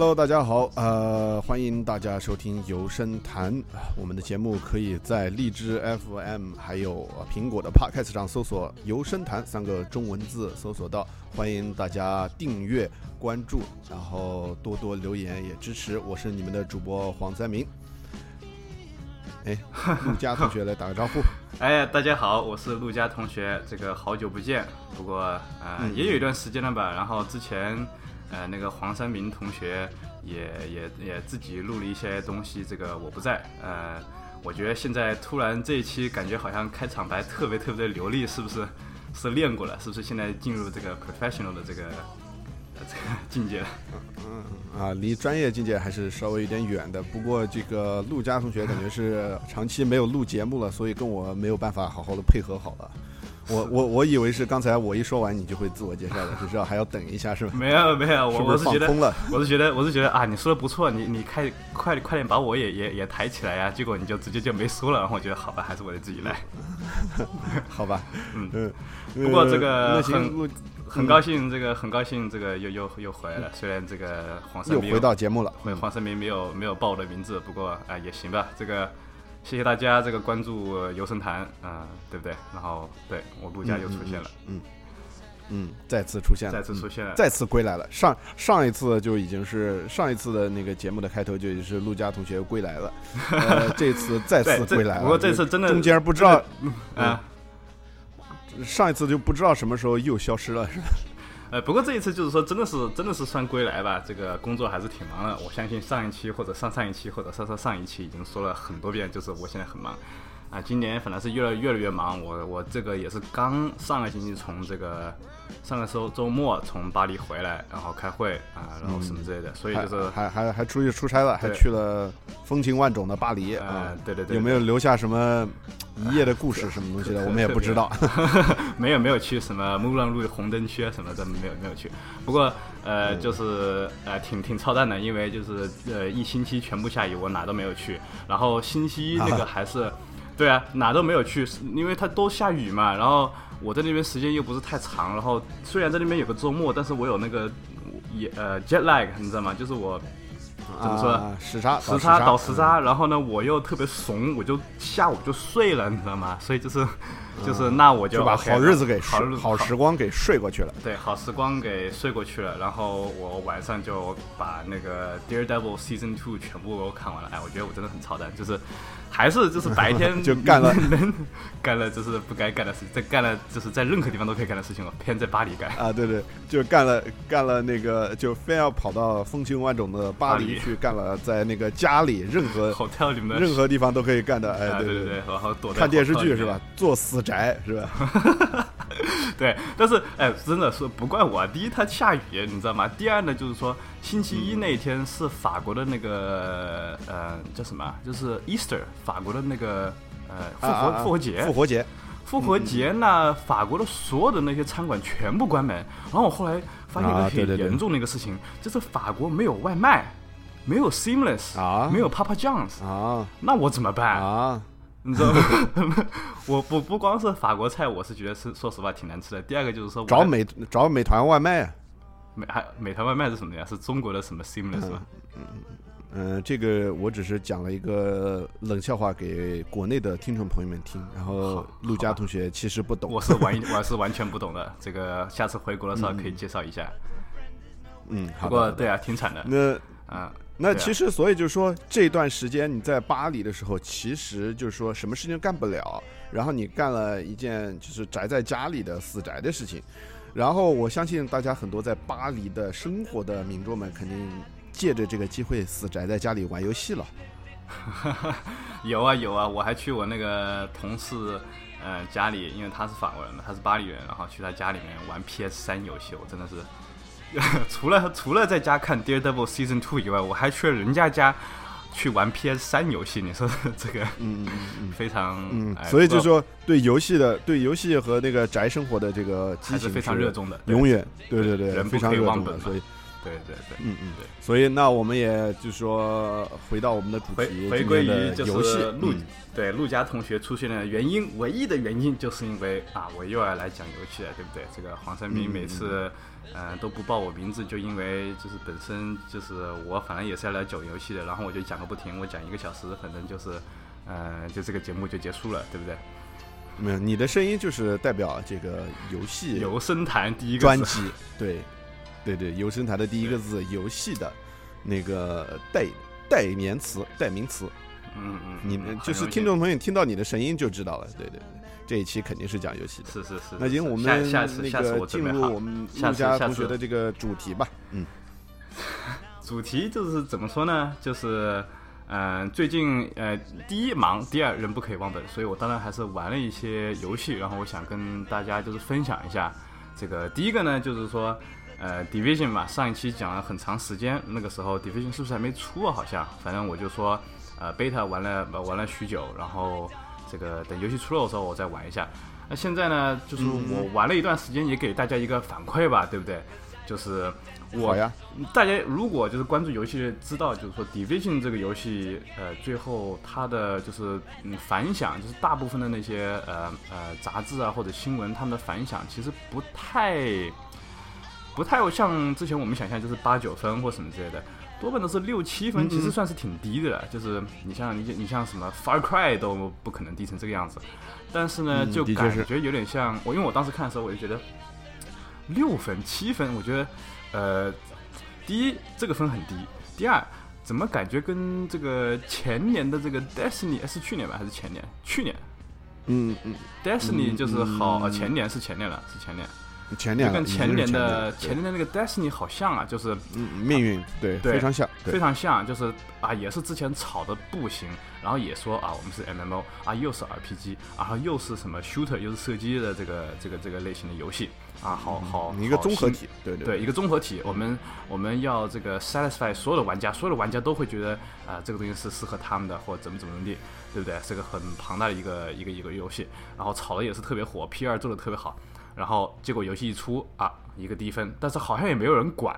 Hello，大家好，呃，欢迎大家收听游声谈。我们的节目可以在荔枝 FM 还有苹果的 Podcast 上搜索“游声谈”三个中文字搜索到。欢迎大家订阅、关注，然后多多留言也支持。我是你们的主播黄三明。哎，陆佳同学来打个招呼。哎，大家好，我是陆佳同学，这个好久不见，不过呃也有一段时间了吧。然后之前呃那个黄三明同学也也也自己录了一些东西，这个我不在。呃，我觉得现在突然这一期感觉好像开场白特别特别的流利，是不是？是练过了，是不是？现在进入这个 professional 的这个这个 境界？嗯啊，离专业境界还是稍微有点远的。不过这个陆佳同学感觉是长期没有录节目了，所以跟我没有办法好好的配合好了。我我我以为是刚才我一说完你就会自我介绍的，谁知道还要等一下是吧？没有没有，我我是觉得，了？我是觉得我是觉得啊，你说的不错，你你快快快点把我也也也抬起来呀！结果你就直接就没说了，然后我觉得好吧，还是我得自己来。好吧，嗯嗯。不过这个很很高兴，这个很高兴，这个又又又回来了。虽然这个黄又回到节目了，黄三明没有没有报我的名字，不过啊也行吧，这个。谢谢大家这个关注游神坛啊，对不对？然后对我陆家又出现了，嗯嗯，再次出现了，再次出现了，再次归来了。上上一次就已经是上一次的那个节目的开头就已经是陆家同学归来了，呃，这次再次归来了。不过这次真的中间不知道啊，上一次就不知道什么时候又消失了，是吧？呃，不过这一次就是说，真的是真的是算归来吧。这个工作还是挺忙的。我相信上一期或者上上一期或者上上上一期已经说了很多遍，就是我现在很忙。啊，今年反正是越来越来越忙。我我这个也是刚上个星期从这个。上个周周末从巴黎回来，然后开会啊，然后什么之类的，所以就是还还还出去出差了，还去了风情万种的巴黎啊，对对对，有没有留下什么一夜的故事什么东西的？我们也不知道，没有没有去什么木兰路红灯区啊什么的，没有没有去。不过呃，就是呃挺挺操蛋的，因为就是呃一星期全部下雨，我哪都没有去。然后星期一那个还是，对啊，哪都没有去，因为它都下雨嘛。然后。我在那边时间又不是太长，然后虽然在那边有个周末，但是我有那个也呃 jet lag，你知道吗？就是我怎么说时差时差倒时差，然后呢我又特别怂，我就下午就睡了，你知道吗？所以就是就是那我就把好日子给好好时光给睡过去了。对，好时光给睡过去了，然后我晚上就把那个 Daredevil Season Two 全部看完了。哎，我觉得我真的很操蛋，就是。还是就是白天 就干了，干了就是不该干的事情，在干了就是在任何地方都可以干的事情了，偏在巴黎干啊！对对，就干了干了那个，就非要跑到风情万种的巴黎去干了，在那个家里任何 hotel 里面任何地方都可以干的，哎，对对对，然后躲看电视剧是吧？做死宅是吧？对，但是哎，真的是不怪我。第一，它下雨，你知道吗？第二呢，就是说星期一那天是法国的那个呃叫什么？就是 Easter，法国的那个呃复活复活节。复活节，复活节呢，法国的所有的那些餐馆全部关门。然后我后来发现一个很严重的一个事情，就是法国没有外卖，没有 Seamless 啊，没有 Papa John's 啊，那我怎么办啊？你知道吗？我不不光是法国菜，我是觉得是说实话挺难吃的。第二个就是说找美找美团外卖，美还美团外卖是什么呀？是中国的什么 Seamless 吗？嗯嗯这个我只是讲了一个冷笑话给国内的听众朋友们听，然后陆佳同学其实不懂，我是完 我是完全不懂的。这个下次回国的时候可以介绍一下。嗯，不过对啊，挺惨的。那啊。那其实，所以就是说，这段时间你在巴黎的时候，其实就是说什么事情干不了，然后你干了一件就是宅在家里的死宅的事情，然后我相信大家很多在巴黎的生活的民众们，肯定借着这个机会死宅在家里玩游戏了。有啊有啊，我还去我那个同事呃家里，因为他是法国人嘛，他是巴黎人，然后去他家里面玩 PS 三游戏，我真的是。除了除了在家看《Daredevil Season Two》以外，我还去了人家家去玩 PS 三游戏。你说 这个，嗯嗯嗯，非常嗯，所以就说对游戏的对游戏和那个宅生活的这个激情非常热衷的，永远对对对，人非常热衷的，所以对对对，嗯嗯对。所以那我们也就是说回到我们的主题，回回归于就游戏是陆嗯对陆家同学出现的原因，唯一的原因就是因为啊，我又要来讲游戏了，对不对？这个黄三明嗯每次呃都不报我名字，就因为就是本身就是我反正也是要来讲游戏的，然后我就讲个不停，我讲一个小时，反正就是呃就这个节目就结束了，对不对？没有，你的声音就是代表这个游戏游声坛第一个专辑，对，对对，游声台的第一个字游戏的那个代代言词、代名词，嗯嗯，你们就是听众朋友听到你的声音就知道了，对对对，这一期肯定是讲游戏的。是是是，那行，我们那下次下次个进我准备好入我们下次陆家下次同学的这个主题吧。嗯，主题就是怎么说呢？就是，嗯、最近呃，第一忙，第二人不可以忘本，所以我当然还是玩了一些游戏，然后我想跟大家就是分享一下。这个第一个呢，就是说，呃，Division 嘛，上一期讲了很长时间，那个时候 Division 是不是还没出啊？好像，反正我就说，呃，beta 玩了玩了许久，然后这个等游戏出了的时候我再玩一下。那现在呢，就是我玩了一段时间，也给大家一个反馈吧，对不对？就是我呀，大家如果就是关注游戏，知道就是说 Division 这个游戏，呃，最后它的就是嗯反响，就是大部分的那些呃呃杂志啊或者新闻，他们的反响其实不太不太像之前我们想象，就是八九分或什么之类的，多半都是六七分，其实算是挺低的了。就是你像你你像什么 Far Cry 都不可能低成这个样子，但是呢，嗯就感觉有点像我，因为我当时看的时候，我就觉得六分七分，我觉得呃，第一这个分很低，第二怎么感觉跟这个前年的这个 Destiny 呃是去年吧还是前年？去年。嗯嗯，Destiny 嗯就是好，前年是前年了，是前年，前年就跟前年的前年的那个 Destiny 好像啊，就是嗯命运对对非常像，对。非常像，就是啊，也是之前炒的不行，然后也说啊，我们是 MMO 啊，又是 RPG，然后又是什么 shooter，又是射击的这个这个这个类型的游戏啊，好好嗯一个综合体，对对对，一个综合体，我们我们要这个 satisfy 所有的玩家，所有的玩家都会觉得啊、这个东西是适合他们的，或怎么怎么怎么地，对不对？是个很庞大的一个一个一个游戏，然后炒的也是特别火，P 二做的特别好，然后结果游戏一出啊，一个低分，但是好像也没有人管，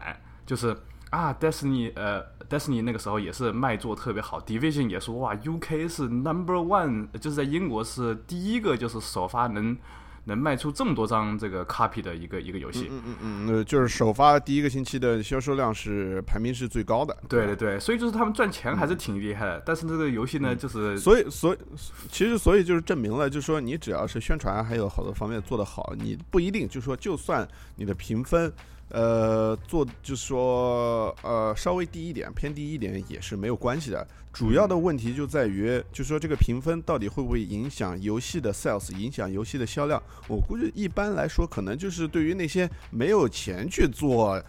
就是啊，Destiny 呃 Destiny 那个时候也是卖座特别好，Division 也说哇，UK 是 number one，就是在英国是第一个，就是首发能能卖出这么多张这个 copy 的一个一个游戏。嗯嗯嗯，呃，就是首发第一个星期的销售量是排名是最高的，对对对，所以就是他们赚钱还是挺厉害的，但是这个游戏呢，就是嗯所以，所以，其实，所以就是证明了，就是说，你只要是宣传还有好多方面做得好，你不一定就是说，就算你的评分，呃，做就是说，呃，稍微低一点，偏低一点也是没有关系的。主要的问题就在于，就是说这个评分到底会不会影响游戏的 sales，影响游戏的销量？我估计一般来说，可能就是对于那些没有钱去做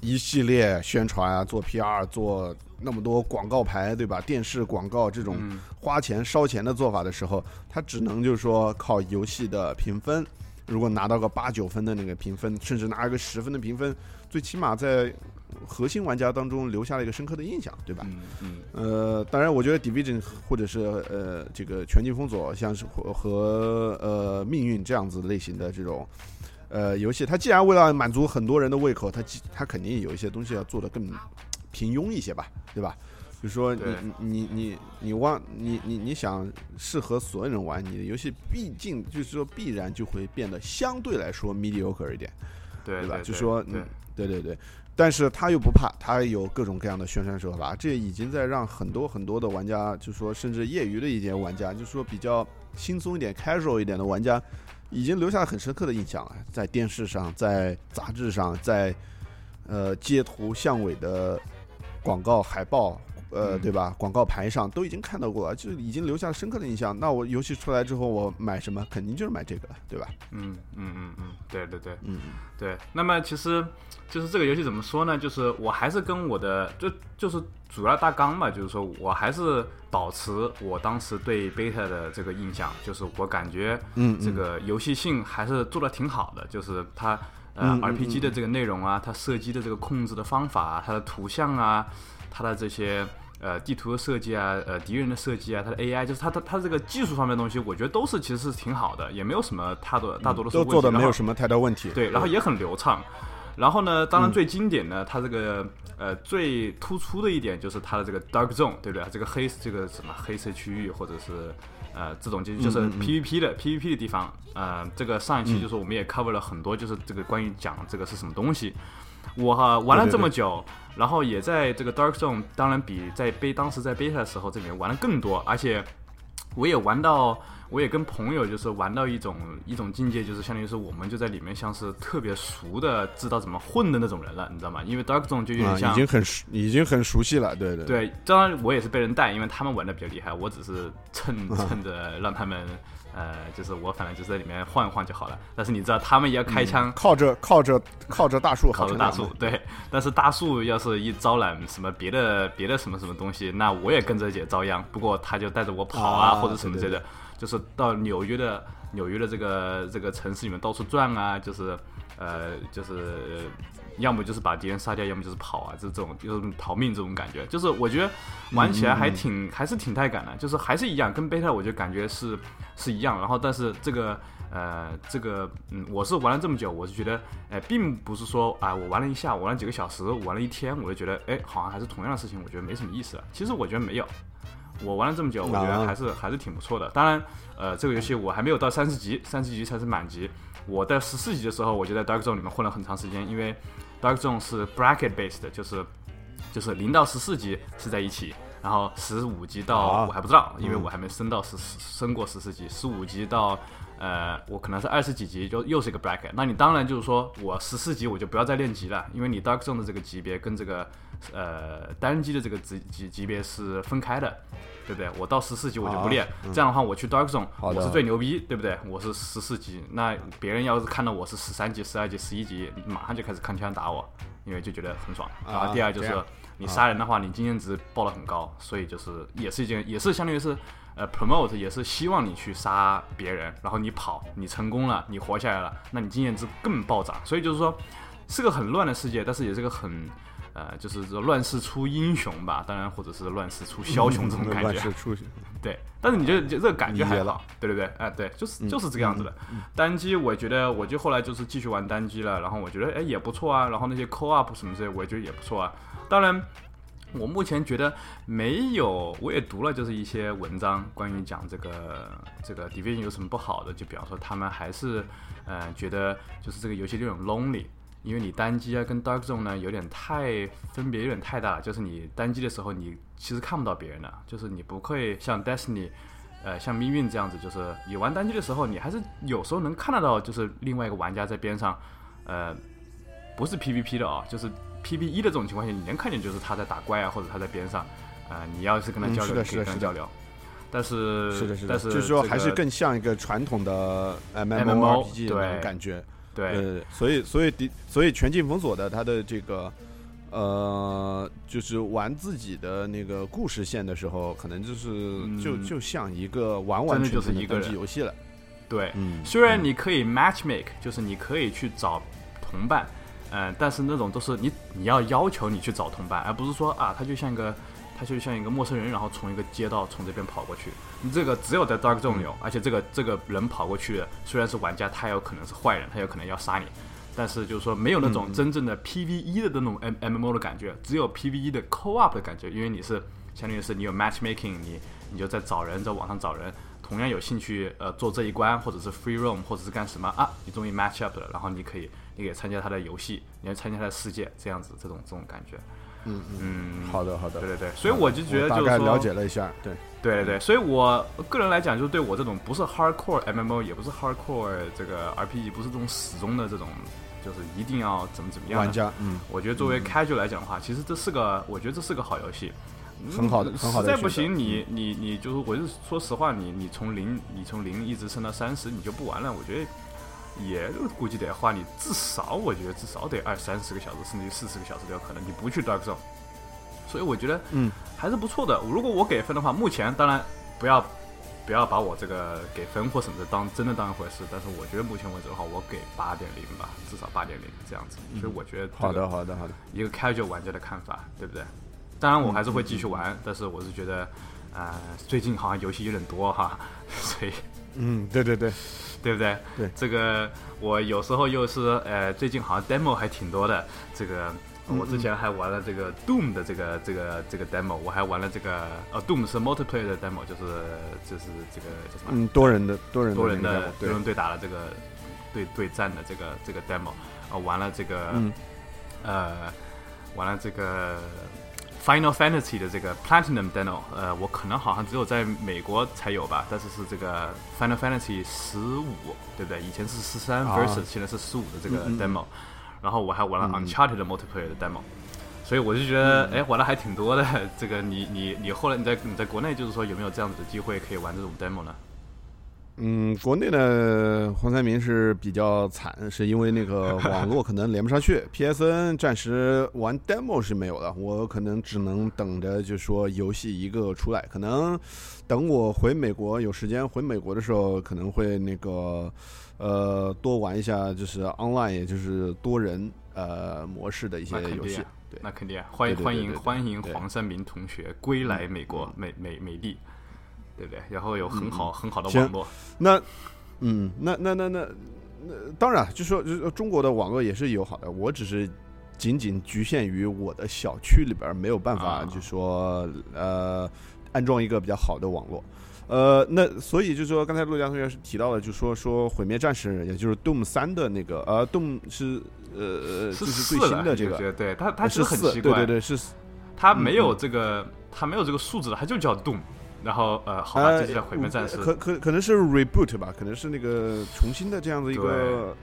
一系列宣传啊，做 PR，做那么多广告牌，对吧？电视广告这种嗯花钱烧钱的做法的时候，他只能就是说靠游戏的评分，如果拿到个八九分的那个评分，甚至拿一个十分的评分，最起码在核心玩家当中留下了一个深刻的印象，对吧？嗯嗯呃，当然，我觉得 Division 或者是呃这个全境封锁，像是和和呃命运这样子类型的这种呃游戏，它既然为了满足很多人的胃口，它既它肯定有一些东西要做的更平庸一些吧，对吧？比如说你你你你你忘你你你想适合所有人玩，你的游戏毕竟就是说必然就会变得相对来说 mediocre 一点。对吧？就说对嗯，对对对，但是他又不怕，他有各种各样的宣传手法，这已经在让很多很多的玩家，就说甚至业余的一些玩家，就说比较轻松一点、casual 一点的玩家，已经留下了很深刻的印象了，在电视上、在杂志上、在呃街头巷尾的广告海报。呃，嗯对吧？广告牌上都已经看到过了，就已经留下了深刻的印象。那我游戏出来之后，我买什么？肯定就是买这个了，对吧？嗯嗯嗯嗯，对对对嗯，对。那么其实就是这个游戏怎么说呢？就是我还是跟我的就就是主要大纲嘛，就是说我还是保持我当时对 beta 的这个印象，就是我感觉嗯，这个游戏性还是做的挺好的，就是它呃嗯嗯 RPG 的这个内容啊，它射击的这个控制的方法啊，它的图像啊，它的这些呃地图的设计啊，呃敌人的设计啊，它的 AI，就是它它它这个技术方面的东西，我觉得都是其实是挺好的，也没有什么太多大多的是都做的没有什么太大问题。对，然后也很流畅。然后呢，当然最经典的，它这个呃最突出的一点就是它的这个 Dark Zone，对不对？这个黑这个什么黑色区域或者是呃这种就就是 PVP 的 PVP 的地方。呃，这个上一期就是我们也 cover 了很多，就是这个关于讲这个是什么东西。我哈玩了这么久，然后也在这个 Dark Zone，当然比在贝当时在 beta 的时候这里面玩的更多，而且我也玩到。我也跟朋友就是玩到一种一种境界，就是相当于是我们就在里面像是特别熟的，知道怎么混的那种人了，你知道吗？因为 Dark Zone 就有点像，已经很熟，已经很熟悉了，对对对。当然我也是被人带，因为他们玩的比较厉害，我只是蹭 蹭着让他们，呃，就是我反正就在里面晃一晃就好了。但是你知道他们也要开枪，靠着靠着靠着大树，靠着大树，对。但是大树要是一招揽什么别的别的什么什么东西，那我也跟着也遭殃。不过他就带着我跑啊，或者什么之类的。就是到纽约的纽约的这个这个城市里面到处转啊，就是呃，就是要么就是把敌人杀掉，要么就是跑啊，这种就是逃命这种感觉。就是我觉得玩起来还挺还是挺带感的，就是还是一样，跟贝塔我就感觉是是一样。然后但是这个呃这个嗯，我是玩了这么久，我是觉得哎，并不是说啊，我玩了一下，玩了几个小时，玩了一天，我就觉得哎，好像还是同样的事情，我觉得没什么意思了。其实我觉得没有。我玩了这么久，我觉得还是还是挺不错的。当然，呃，这个游戏我还没有到三十级，三十级才是满级。我在十四级的时候，我就在 Dark Zone 里面混了很长时间，因为 Dark Zone 是 bracket based，就是就是零到十四级是在一起，然后十五级到我还不知道，因为我还没升到十升过十四级，十五级到呃我可能是二十几级就又是一个 bracket。那你当然就是说我十四级我就不要再练级了，因为你 Dark Zone 的这个级别跟这个呃单机的这个级级级别是分开的。对不对？我到十四级我就不练，这样的话我去 Dark Zone，我是最牛逼，对不对？我是十四级，那别人要是看到我是十三级、十二级、十一级，马上就开始开枪打我，因为就觉得很爽。然后第二就是你杀人的话，你经验值报的很高，所以就是也是一件，也是相当于是呃 promote，也是希望你去杀别人，然后你跑，你成功了，你活下来了，那你经验值更暴涨。所以就是说是个很乱的世界，但是也是个很。呃，就是这乱世出英雄吧，当然或者是乱世出枭雄这种感觉。乱世出，对。但是你觉得这个感觉还好，对对对，哎对，就是就是这个样子的。单机我觉得，我就后来就是继续玩单机了，然后我觉得哎也不错啊，然后那些 co op 什么之类，我也觉得也不错啊。当然，我目前觉得没有，我也读了就是一些文章，关于讲这个这个 Division 有什么不好的，就比方说他们还是呃觉得就是这个游戏有点 lonely。因为你单机啊跟 Dark Zone 呢有点太分别有点太大，就是你单机的时候你其实看不到别人的，就是你不会像 Destiny，呃像命运这样子，就是你玩单机的时候你还是有时候能看得到，就是另外一个玩家在边上，呃不是 PVP 的啊，就是 PVE 的这种情况下，你能看见就是他在打怪啊或者他在边上，呃你要是跟他交流可以跟他交流，但是是的是的，就是说还是更像一个传统的 MMORPG 的感觉。对，所以所以的所以全境封锁的它的这个呃，就是玩自己的那个故事线的时候，可能就是就就像一个完完全全的单机游戏了。对，虽然你可以 match make，就是你可以去找同伴，嗯，但是那种都是你你要要求你去找同伴，而不是说啊，他就像一个。他就像一个陌生人，然后从一个街道从这边跑过去。你这个只有在 Dark Zone 有，而且这个这个人跑过去的虽然是玩家，他有可能是坏人，他有可能要杀你。但是就是说没有那种真正的 PVE 的那种 M M O 的感觉，只有 PVE 的 Co-op 的感觉。因为你是相当于是你有 Matchmaking，你你就在找人，在网上找人，同样有兴趣呃做这一关，或者是 Free Room 或者是干什么啊？你终于 Match Up 了，然后你可以你可以参加他的游戏，你要参加他的世界，这样子这种这种感觉。嗯嗯，好的好的，对对对，所以我就觉得就是说了解了一下，对。对对对，所以我个人来讲，就是对我这种不是 hardcore MMO，也不是 hardcore 这个 RPG，不是这种始终的这种，就是一定要怎么怎么样玩家，嗯，我觉得作为 casual 来讲的话，其实这是个，我觉得这是个好游戏，很好的，很好的。实在不行，你你你就是，我就说实话，你你从零，你从零一直升到三十，你就不玩了，我觉得。也估计得花你至少，我觉得至少得二三十个小时，甚至于四十个小时都有可能。你不去 Dark Zone，所以我觉得嗯还是不错的。如果我给分的话，目前当然不要不要把我这个给分或什么的当真的当一回事。但是我觉得目前为止的话，我给八点零吧，至少八点零这样子。所以我觉得好的好的好的一个 casual 玩家的看法，对不对？当然我还是会继续玩，但是我是觉得呃最近好像游戏有点多哈，所以。嗯，对对对，对不对？对这个我有时候又是呃，最近好像 demo 还挺多的。这个我之前还玩了这个 Doom 的这个这个这个 demo，我还玩了这个呃 Doom 是 multiplayer 的 demo，就是就是这个叫什么？嗯，多人的多人多人的对多人对打的这个对对战的这个这个 demo，啊，玩了这个、嗯呃，玩了这个 Final Fantasy 的这个 Platinum demo，呃，我可能好像只有在美国才有吧，但是是这个 Final Fantasy 十五，对不对？以前是十三啊 versus，、现在是十五的这个 demo，、然后我还玩了嗯 Uncharted 的 multiplayer 的 demo。所以我就觉得，哎、玩的还挺多的。这个你你你后来你在你在国内就是说有没有这样子的机会可以玩这种 demo 呢？嗯，国内的黄三明是比较惨，是因为那个 网络可能连不上去。PSN 暂时玩 demo 是没有的，我可能只能等着，就说游戏一个出来，可能等我回美国有时间回美国的时候，可能会那个呃多玩一下，就是 online，也就是多人呃模式的一些游戏那肯定啊。对，那肯定啊，欢迎欢迎欢迎黄三明同学归来美国嗯美美美丽，对不对？然后有很好很好的网络，那，嗯，那那那那那，当然，就说就是中国的网络也是友好的，我只是仅仅局限于我的小区里边，没有办法啊。就说呃安装一个比较好的网络。呃，那所以就说刚才陆江同学是提到了，就说说毁灭战士，也就是 Doom 三的那个，呃，Doom 是呃就是最新的这个，对他他呃就是很，奇怪，对对对，是它没有这个它没有这个数字的，他就叫 Doom，然后呃好吧，呃这就叫毁灭战士，可可可能是 reboot 吧，可能是那个重新的这样的一个，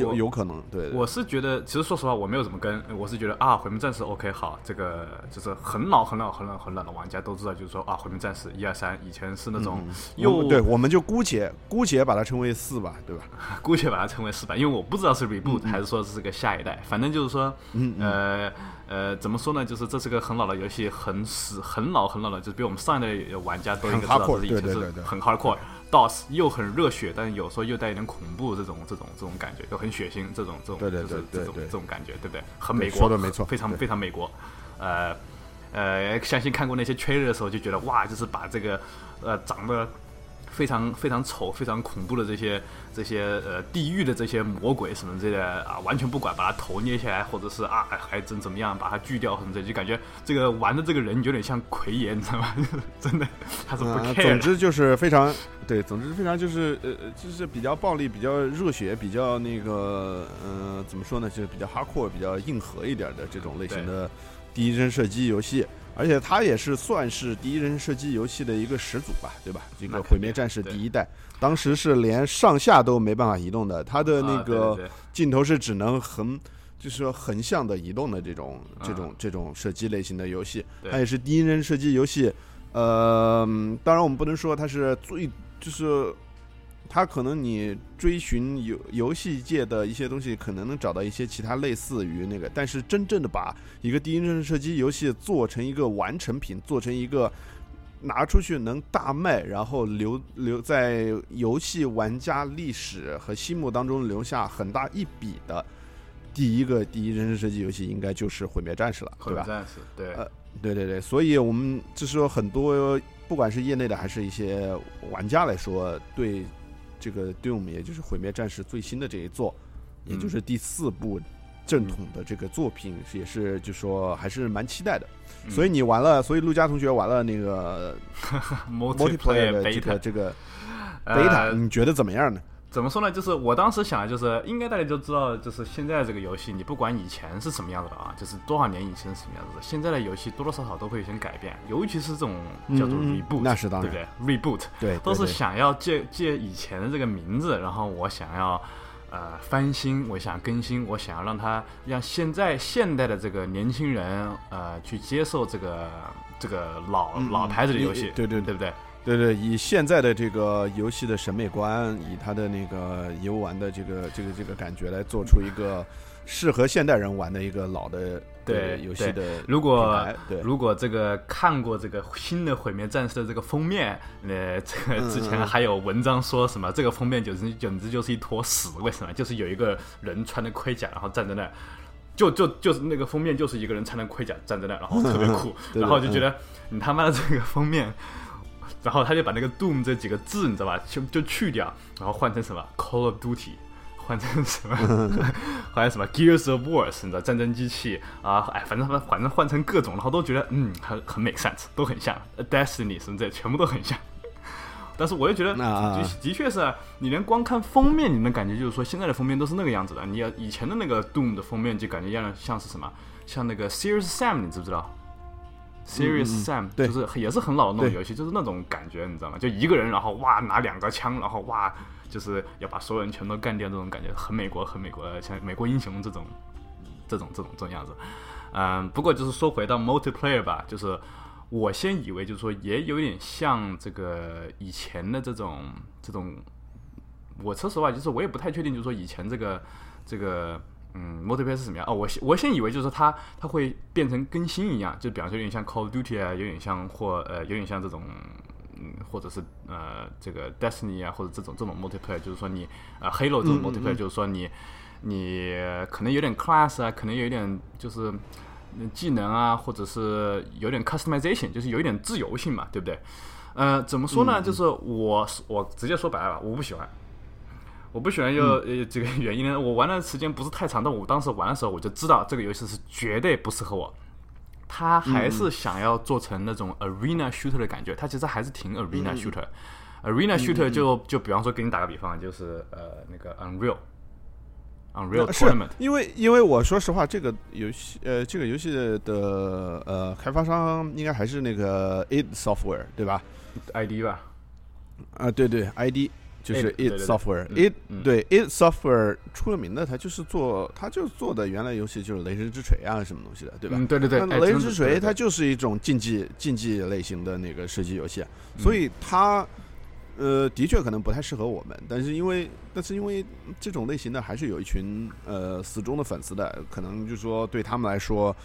有有可能，对，对我是觉得，其实说实话，我没有怎么跟，我是觉得啊，毁灭战士 OK 好，这个就是很老很老很老很老的玩家都知道，就是说啊，毁灭战士一二三以前是那种我又们对，我们就姑且姑且把它称为四吧，对吧？姑且把它称为四吧，因为我不知道是 reboot 还是说是个下一代，反正就是说，嗯呃呃，怎么说呢？就是这是个很老的游戏，很死很老很老的，就是比我们上一代玩家都应该知道，很 hardcore，这是以前对对对对是很 hardcore。DOS 又很热血，但是有时候又带一点恐怖，这种这种这种感觉，又很血腥，这种这种对对就是这种对对对这种感觉，对不对？很美国，没错非常非常美国。呃呃，相信看过那些 trailer 的时候就觉得哇，就是把这个呃长得非常非常丑、非常恐怖的这些这些呃地狱的这些魔鬼什么之类的啊，完全不管，把他头捏下来，或者是啊还真怎么样，把他锯掉什么之类的，就感觉这个玩的这个人有点像奎爷，你知道吗？真的，他是不啊，care 的。总之就是非常对，总之非常就是呃，就是比较暴力、比较热血、比较那个呃，怎么说呢？就是比较 hardcore、比较硬核一点的这种类型的第一人射击游戏。而且它也是算是第一人射击游戏的一个始祖吧，对吧？这个《毁灭战士》第一代，当时是连上下都没办法移动的，它的那个镜头是只能横，就是说横向的移动的这种这啊种这种射击类型的游戏，它也是第一人射击游戏。呃，嗯当然我们不能说它是最，就是它可能你追寻游游戏界的一些东西，可能能找到一些其他类似于那个，但是真正的把一个第一人称射击游戏做成一个完成品，做成一个。拿出去能大卖，然后留 留在游戏玩家历史和心目当中留下很大一笔的第一个第一人称射击游戏，应该就是《毁灭战士》了，对吧？毁灭战士，对呃对对对，所以我们就是说很多，不管是业内的还是一些玩家来说，对这个 Doom，也就是《毁灭战士》最新的这一作，也就是第四部正统的这个作品，也是就说还是蛮期待的。所以你玩了，所以陆佳同学玩了那个 multiplayer 的这个这个呃 beta，你觉得怎么样呢？怎么说呢？就是我当时想的就是，应该大家就知道，就是现在这个游戏，你不管以前是什么样子的啊，就是多少年以前是什么样子的，现在的游戏多多少少都会有些改变，尤其是这种叫做 reboot，、那是当然对不对？reboot 对，都是想要借借以前的这个名字，然后我想要呃翻新，我想更新，我想要让它让现在现代的这个年轻人呃去接受这个这个老、嗯老牌子的游戏，对对对不对？对对，以现在的这个游戏的审美观，以他的那个游玩的这个这个这个感觉，来做出一个适合现代人玩的一个老的对游戏的如果对如果这个看过这个新的毁灭战士的这个封面，呃，这个嗯之前还有文章说什么这个封面简直简直就是一坨屎，为什么？就是有一个人穿着盔甲，然后站在那儿。就就就是那个封面，就是一个人穿着盔甲站在那儿，然后特别酷，然后就觉得你他妈的这个封面 然后他就把那个 Doom 这几个字你知道吧，就就去掉，然后换成什么 Call of Duty，换成什么，换成什么 Gears of War，你知道战争机器啊，哎，反正反正换成各种，然后都觉得嗯很很 make sense，都很像 Destiny 什么这全部都很像。但是我又觉得，的的确是你连光看封面，你能感觉就是说现在的封面都是那个样子的。你要以前的那个 Doom 的封面就感觉像像是什么，像那个 Serious Sam，你知不知道？Serious Sam 就是也是很老的那种游戏，就是那种感觉，你知道吗？就一个人，然后哇拿两个枪，然后哇就是要把所有人全都干掉，这种感觉很美国，很美国，像美国英雄这种这种这种这种样子。嗯，不过就是说回到 Multiplayer 吧，就是。我先以为就是说也有点像这个以前的这种这种，我说实话就是我也不太确定，就是说以前这个这个嗯 m o t i v a 是什么样哦，我我先以为就是说它它会变成更新一样，就比方说有点像 Call of Duty 啊，有点像或呃有点像这种嗯或者是呃这个 Destiny 啊或者这种这种 multiplayer，就是说你呃 Halo 这种 multiplayer，就是说你你可能有点 class 啊，可能有一点就是。技能啊，或者是有点 customization，就是有一点自由性嘛，对不对？呃，怎么说呢？就是我我直接说白了吧，我不喜欢，我不喜欢就呃这个原因呢，我玩的时间不是太长，但我当时玩的时候我就知道这个游戏是绝对不适合我。他还是想要做成那种 arena shooter 的感觉，他其实还是挺 arena shooter。arena shooter 就就比方说给你打个比方，就是呃那个 unreal。是，因为因为我说实话，这个游戏呃，这个游戏的呃开发商应该还是那个 id Software 对吧？ID 吧？啊，对对，ID 就是 id Software，id 对 id Software 出了名的，它就是做，它就做的原来游戏就是《雷神之锤》啊，什么东西的，对吧？对对对，雷神之锤它就是一种竞技竞技类型的那个射击游戏，所以它。呃，的确可能不太适合我们，但是因为，但是因为这种类型的还是有一群呃死忠的粉丝的，可能就是说对他们来说，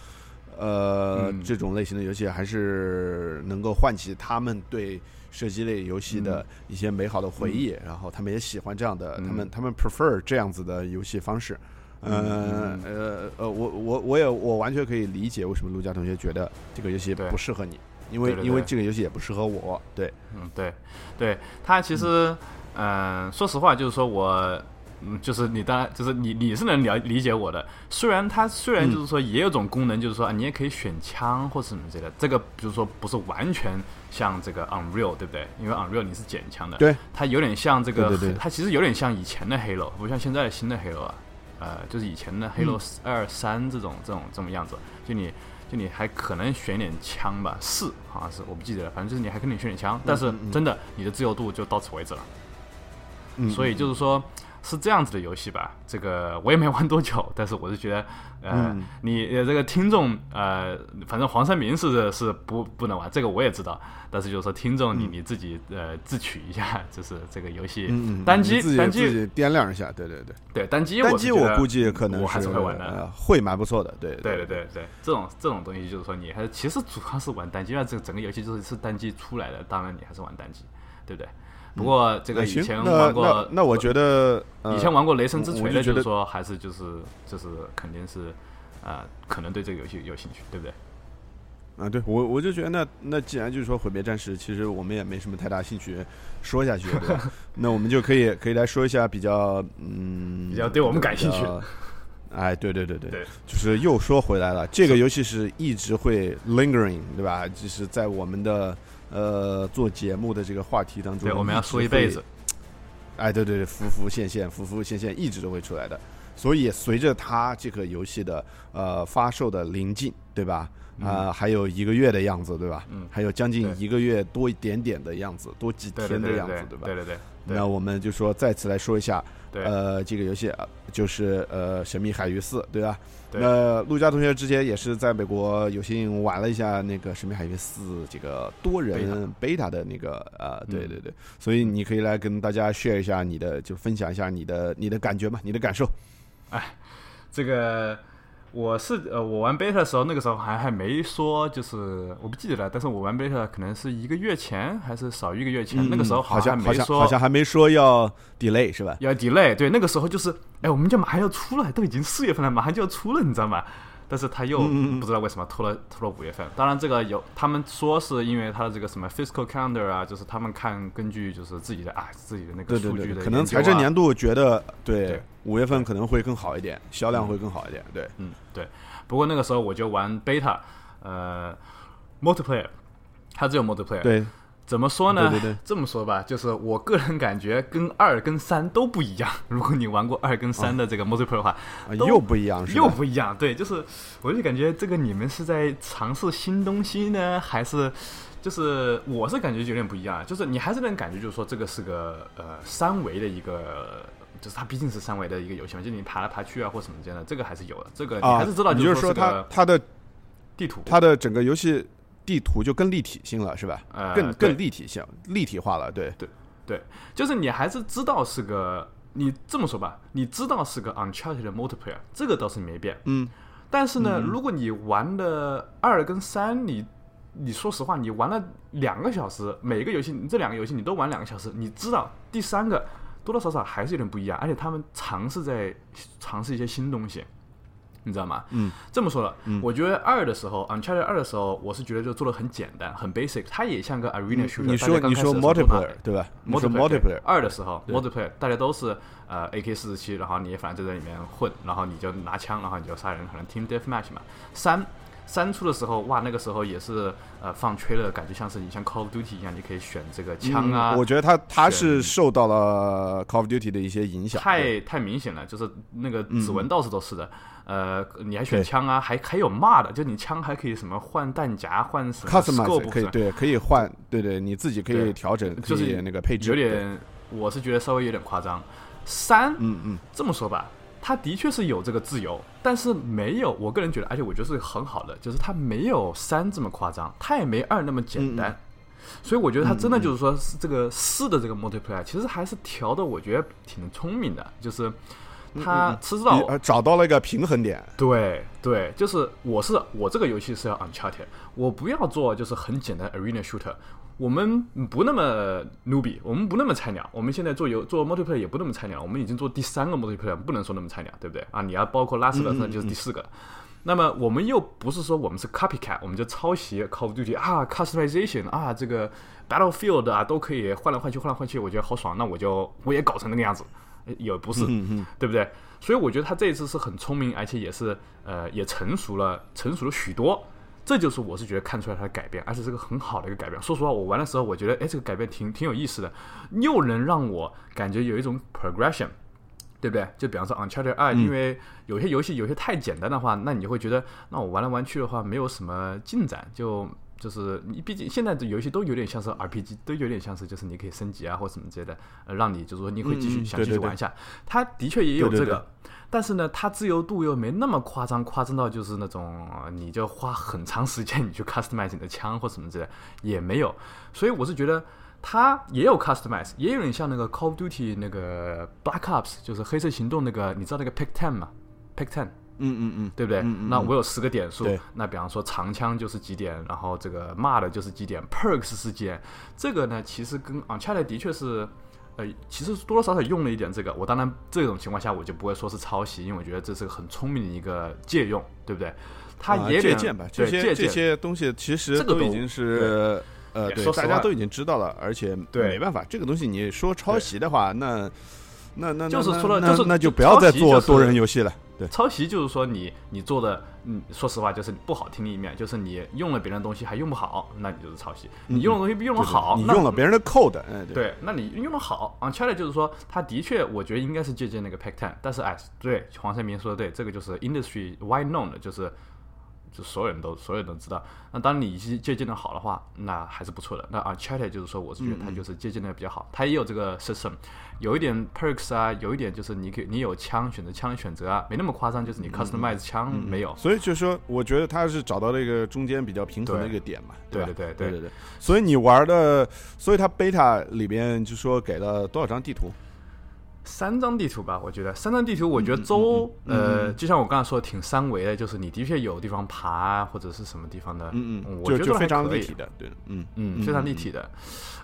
呃，这种类型的游戏还是能够唤起他们对射击类游戏的一些美好的回忆，然后他们也喜欢这样的，他们他们 prefer 这样子的游戏方式，呃呃呃，我我我也我完全可以理解为什么陆佳同学觉得这个游戏不适合你。因为因为这个游戏也不适合我，对，嗯，对，对，他其实，嗯，说实话，就是说我，嗯，就是你当然就是你你是能了理解我的。虽然它虽然就是说也有种功能，就是说啊你也可以选枪或什么之类的，这个比如说不是完全像这个 Unreal，对不对？因为 Unreal 你是捡枪的，对，它有点像这个，对对，它其实有点像以前的 Halo，不像现在的新的 Halo 啊，呃，就是以前的 Halo 二三这种这种这么样子，就你。就你还可能选点枪吧，四好像是我不记得了，反正就是你还可能选点枪，但是真的你的自由度就到此为止了。所以就是说。是这样子的游戏吧？这个我也没玩多久，但是我是觉得，呃，你这个听众，呃，反正黄三明是是不不能玩，这个我也知道。但是就是说，听众你你自己呃自取一下，就是这个游戏单机单机掂量一下，对对对对单机单机我估计可能我还是会玩的，会蛮不错的，对对对对对，这种这种东西就是说你还是其实主要是玩单机，因为这整个游戏就是是单机出来的，当然你还是玩单机，对不对？不过这个以前玩过，那那我觉得以前玩过《雷神之锤》的，就是说还是就是就是肯定是啊，可能对这个游戏有兴趣，对不对？啊，对我我就觉得那那既然就是说毁灭战士，其实我们也没什么太大兴趣说下去，对吧？那我们就可以可以来说一下比较嗯比较对我们感兴趣。哎，对对对对，就是又说回来了，这个游戏是一直会 lingering，对吧？就是在我们的。呃，做节目的这个话题当中，对，我们要说一辈子。哎，对对对，浮浮现现，浮浮现现，一直都会出来的。所以随着它这个游戏的呃发售的临近，对吧？啊，还有一个月的样子，对吧？嗯，还有将近一个月多一点点的样子，多几天的样子，对吧？对对对。那我们就说再次来说一下，呃，这个游戏就是呃《神秘海域四》，对吧？那陆佳同学之前也是在美国有幸玩了一下那个《神秘海域四》这个多人 beta 的那个呃，对对对，所以你可以来跟大家 share 一下你的，就分享一下你的你的感觉嘛，你的感受。哎，这个。我是呃，我玩 beta 的时候，那个时候还还没说，就是我不记得了。但是我玩 beta 可能是一个月前，还是少一个月前。那个时候好像没说好像还没说要 delay 是吧？要 delay，对，那个时候就是，哎，我们就马上要出了，都已经四月份了，马上就要出了，你知道吗？但是他又不知道为什么拖了拖了五月份。当然，这个有他们说是因为他的这个什么 fiscal calendar 啊，就是他们看根据就是自己的啊自己的那个对对对，数据的、可能财政年。度觉得对对五月份可能会更好一点，销量会更好一点。对，嗯，对。不过那个时候我就玩 beta，呃，multiplayer，它只有 multiplayer。对，怎么说呢？对对对这么说吧，就是我个人感觉跟二跟三都不一样。如果你玩过二跟三的这个 multiplayer 的话，啊又不一样，是吧又不一样。对，就是我就感觉这个你们是在尝试新东西呢，还是就是我是感觉有点不一样。就是你还是能感觉，就是说这个是个呃三维的一个。就是它毕竟是三维的一个游戏嘛，就你爬来爬去啊或什么之类的，这个还是有的。这个你啊，还是知道，你就是说它它的地图，它的整个游戏地图就更立体性了，是吧？呃更更立体性，立体化了。对，对对，就是你还是知道是个，你这么说吧，你知道是个 Uncharted 的 multiplayer，这个倒是没变。嗯，但是呢，如果你玩的二跟三，你你说实话，你玩了两个小时，每个游戏你这两个游戏你都玩两个小时，你知道第三个多多少少还是有点不一样，而且他们尝试在尝试一些新东西。你知道吗？嗯，这么说了，嗯我觉得二的时候，Uncharted 二的时候，我是觉得就做的很简单，很 basic，它也像个 arena shooter。嗯你说你说 multiplayer 对吧？multiplayer 二的时候，multiplayer 大家都是呃 AK 四十七，然后你反正就在里面混，然后你就拿枪，然后你就杀人，可能 team deathmatch 嘛。三三出的时候，哇，那个时候也是呃放吹了，感觉像是你像 Call of Duty 一样，你可以选这个枪啊，嗯我觉得它它是受到了 Call of Duty 的一些影响。太太明显了，就是那个嗯指纹到处都是的。呃，你还选枪啊，还还有骂的，就你枪还可以什么换弹夹，换什么 scope 可以对，可以换，对对，你自己可以调整，可就是那个配置。有，点，我是觉得稍微有点夸张。三，嗯嗯，这么说吧，它的确是有这个自由，但是没有，我个人觉得，而且我觉得是很好的，就是它没有三这么夸张，它也没二那么简单。嗯所以我觉得它真的就是说，是这个四的这个 multiplayer 其实还是调的，我觉得挺聪明的，就是它知道你呃找到了一个平衡点。对对，就是我是我这个游戏是要 Uncharted，我不要做就是很简单 arena shooter。我们不那么 newbie，我们不那么菜鸟。我们现在做游做 multiplayer 也不那么菜鸟，我们已经做第三个 multiplayer，不能说那么菜鸟，对不对啊？你要包括拉斯的，那就是第四个了。那么我们又不是说我们是 copycat，我们就抄袭 Call of Duty 啊，customization 啊，这个 Battlefield 啊都可以换来换去，换来换去，我觉得好爽，那我就我也搞成那个样子，呃也不是，对不对？所以我觉得他这一次是很聪明，而且也是呃也成熟了，成熟了许多。这就是我是觉得看出来他的改变，而且是个很好的一个改变。说实话，我玩的时候，我觉得哎，这个改变挺挺有意思的，又能让我感觉有一种 progression，对不对？就比方说 Uncharted 二、因为有些游戏有些太简单的话，那你就会觉得，那我玩来玩去的话没有什么进展，就就是你毕竟现在的游戏都有点像是 RPG，都有点像是就是你可以升级啊或什么之类的，呃，让你就是说你会继续、想继对对续玩一下。它的确也有这个。但是呢，它自由度又没那么夸张，夸张到就是那种呃你就花很长时间 你去 customize 你的枪或什么之类，也没有。所以我是觉得它也有 customize，也有点像那个 Call of Duty 那个 Black Ops，就是黑色行动那个，你知道那个 Pick Ten 吗？Pick Ten。嗯嗯嗯，对不对？嗯嗯那我有十个点数，那比方说长枪就是几点，然后这个骂的就是几点，perks 是几点。这个呢，其实跟 Uncharted 的确是，呃，其实多多少少用了一点这个。我当然这种情况下我就不会说是抄袭，因为我觉得这是个很聪明的一个借用，对不对？它啊也点借鉴吧，这些这些东西其实这个都都已经是呃，对，大家都已经知道了，而且对没办法，这个东西你说抄袭的话，那那那就是说了就是那就不要再做多人游戏了。对，抄袭就是说你你做的，嗯，说实话就是不好听的一面，就是你用了别人的东西还用不好，那你就是抄袭。你用的东西用的好，你用了别人的 code，哎，对，对，那你用的好，Uncharted 就是说，它的确，我觉得应该是借鉴那个 Pack Ten，但是哎，对，黄三明说的对，这个就是 industry wide known 的，就是就所有人都所有人都知道。那当你是借鉴的好的话，那还是不错的。那 Uncharted 就是说，我是觉得它就是借鉴的比较好，它也有这个 system，有一点 perks 啊，有一点就是你可以你有枪选择枪的选择啊，没那么夸张，就是你 customize 枪没有。所以就是说，我觉得他是找到了一个中间比较平衡的一个点嘛，对吧？对对对对对对。所以你玩的，所以它 beta 里边就说给了多少张地图？三张地图吧，我觉得。三张地图，我觉得州，呃，就像我刚才说的，挺三维的，就是你的确有地方爬或者是什么地方的，嗯嗯，我觉得非常立体的，对，嗯。嗯，非常立体的。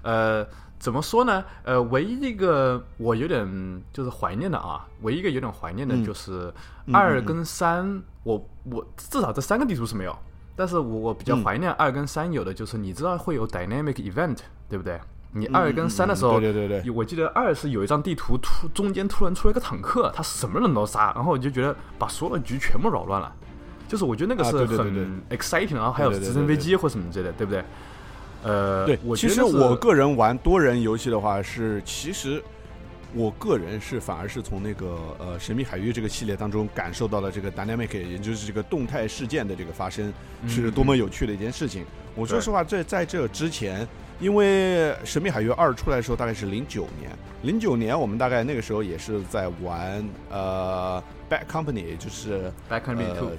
呃，怎么说呢？呃，唯一一个我有点就是怀念的啊，唯一一个有点怀念的就是二跟三，我我至少这三个地图是没有，但是我我比较怀念二跟三有的就是你知道会有 dynamic event，对不对？你二跟三的时候，对对对对，我记得二是有一张地图突中间突然出了一个坦克，他什么人都杀，然后我就觉得把所有的局全部扰乱了，就是我觉得那个是很 exciting，然后还有直升飞机或什么之类的，对不对？呃，对，其实我个人玩多人游戏的话是，其实我个人是反而是从那个呃神秘海域这个系列当中感受到了这个 dynamic，也就是这个动态事件的这个发生是多么有趣的一件事情。我说实话，这在这之前。因为《神秘海域二》出来的时候大概是零九年，零九年我们大概那个时候也是在玩呃《Bad Company》，就是呃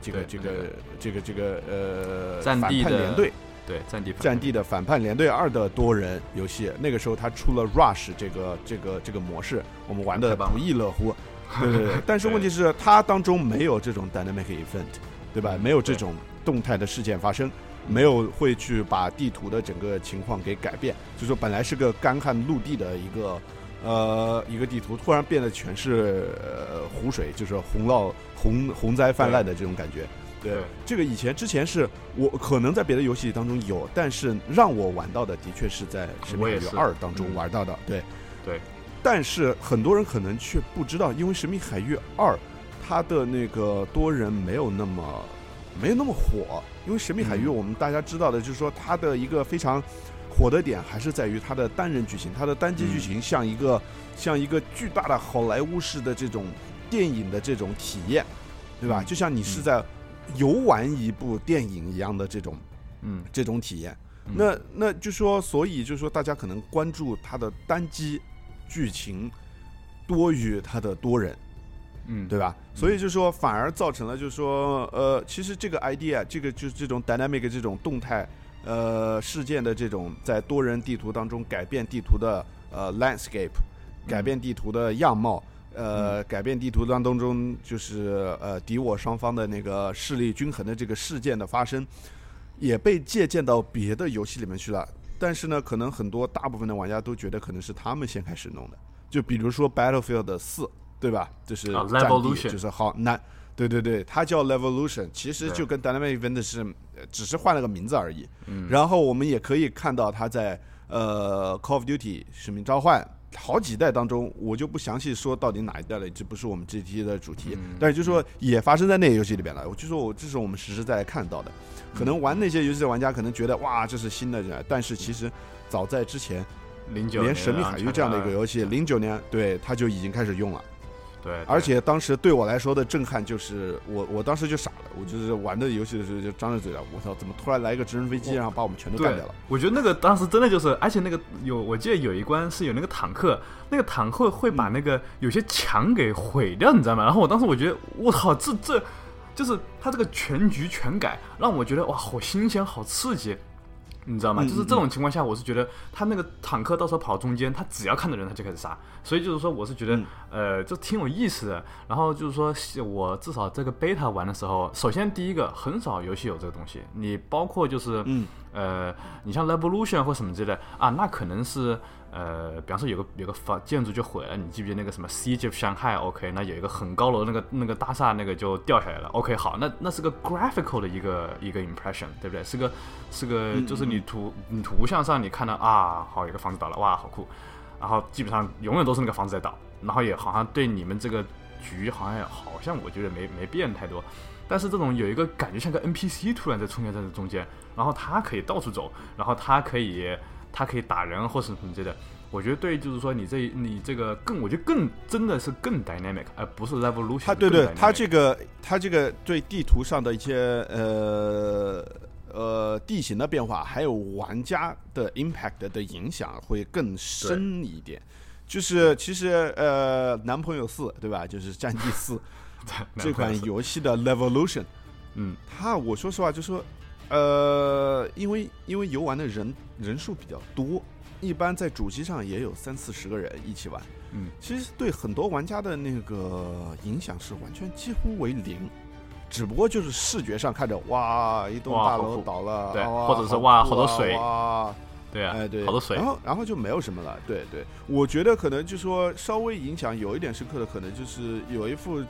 这个这个这个这个呃反叛联队，对战地战地的反叛联队二的多人游戏。那个时候它出了 Rush 这个这个这个模式，我们玩的不亦乐乎。对对对，但是问题是它当中没有这种 dynamic event，对吧？没有这种动态的事件发生。没有会去把地图的整个情况给改变，就说本来是个干旱陆地的一个呃一个地图，突然变得全是呃湖水，就是洪涝洪洪灾泛滥的这种感觉。对，这个以前之前是我可能在别的游戏当中有，但是让我玩到的的确是在《神秘海域二》当中玩到的。对，对。但是很多人可能却不知道，因为《神秘海域二》它的那个多人没有那么。没有那么火，因为《神秘海域》我们大家知道的，就是说它的一个非常火的点，还是在于它的单人剧情，它的单机剧情像一个像一个巨大的好莱坞式的这种电影的这种体验，对吧？就像你是在游玩一部电影一样的这种，嗯，这种体验。那那就说，所以就说大家可能关注它的单机剧情多于它的多人。嗯，对吧？所以就说反而造成了，就是说，呃，其实这个 idea，这个就是这种 dynamic 这种动态，呃，事件的这种在多人地图当中改变地图的呃 landscape，改变地图的样貌，呃，改变地图当中就是呃敌我双方的那个势力均衡的这个事件的发生，也被借鉴到别的游戏里面去了。但是呢，可能很多大部分的玩家都觉得可能是他们先开始弄的，就比如说 Battlefield 四。对吧？就是战地，就是好难。对对对，它叫 Revolution，其实就跟 Dynamic Event 是，只是换了个名字而已。嗯。然后我们也可以看到，它在呃 Call of Duty 使命召唤好几代当中，我就不详细说到底哪一代了，这不是我们这期的主题。嗯。但是就说也发生在那个游戏里边了。我就说我这是我们实实在在看到的。可能玩那些游戏的玩家可能觉得哇，这是新的，但是其实早在之前，零九连《神秘海域》这样的一个游戏，零九年对它就已经开始用了。对，而且当时对我来说的震撼就是，我我当时就傻了，我就是玩的游戏的时候就张着嘴了，我操，怎么突然来一个直升飞机，然后把我们全都干掉了？我觉得那个当时真的就是，而且那个有，我记得有一关是有那个坦克，那个坦克会把那个有些墙给毁掉，你知道吗？然后我当时我觉得，我操，这这就是他这个全局全改，让我觉得哇，好新鲜，好刺激。你知道吗？就是这种情况下，我是觉得他那个坦克到时候跑中间，他只要看到人，他就开始杀。所以就是说，我是觉得，呃，这挺有意思的。然后就是说，我至少这个 beta 玩的时候，首先第一个，很少游戏有这个东西。你包括就是，呃，你像 Revolution 或什么之类的啊，那可能是。呃，比方说有个有个房建筑就毁了，你记不记得那个什么 Siege of Shanghai？OK，那有一个很高楼那个那个大厦那个就掉下来了。OK，好，那那是个 graphical 的一个一个 impression，对不对？是个是个就是你图你图像上你看到啊，好，有个房子倒了，哇，好酷。然后基本上永远都是那个房子在倒，然后也好像对你们这个局好像好像我觉得没没变太多。但是这种有一个感觉像个 NPC 突然在出现在这中间，然后他可以到处走，然后他可以。它可以打人或是什么之类的，我觉得对，就是说你这你这个更，我觉得更真的是更 dynamic，而不是 revolution。它对对，它这个它这个对地图上的一些呃呃地形的变化，还有玩家的 impact 的影响会更深一点。就是其实呃男朋友四对吧？就是战地四 这款游戏的 revolution，嗯，它我说实话就说。呃，因为因为游玩的人人数比较多，一般在主机上也有三四十个人一起玩。嗯，其实对很多玩家的那个影响是完全几乎为零，只不过就是视觉上看着哇，一栋大楼倒了，对或者是哇好多水哇，对啊，哎对，好多水然，后然后就没有什么了，对对，我觉得可能就说稍微影响有一点深刻的，可能就是有一副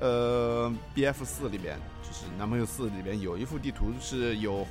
呃 B F 四里边，就是男朋友四里边有一幅地图是有。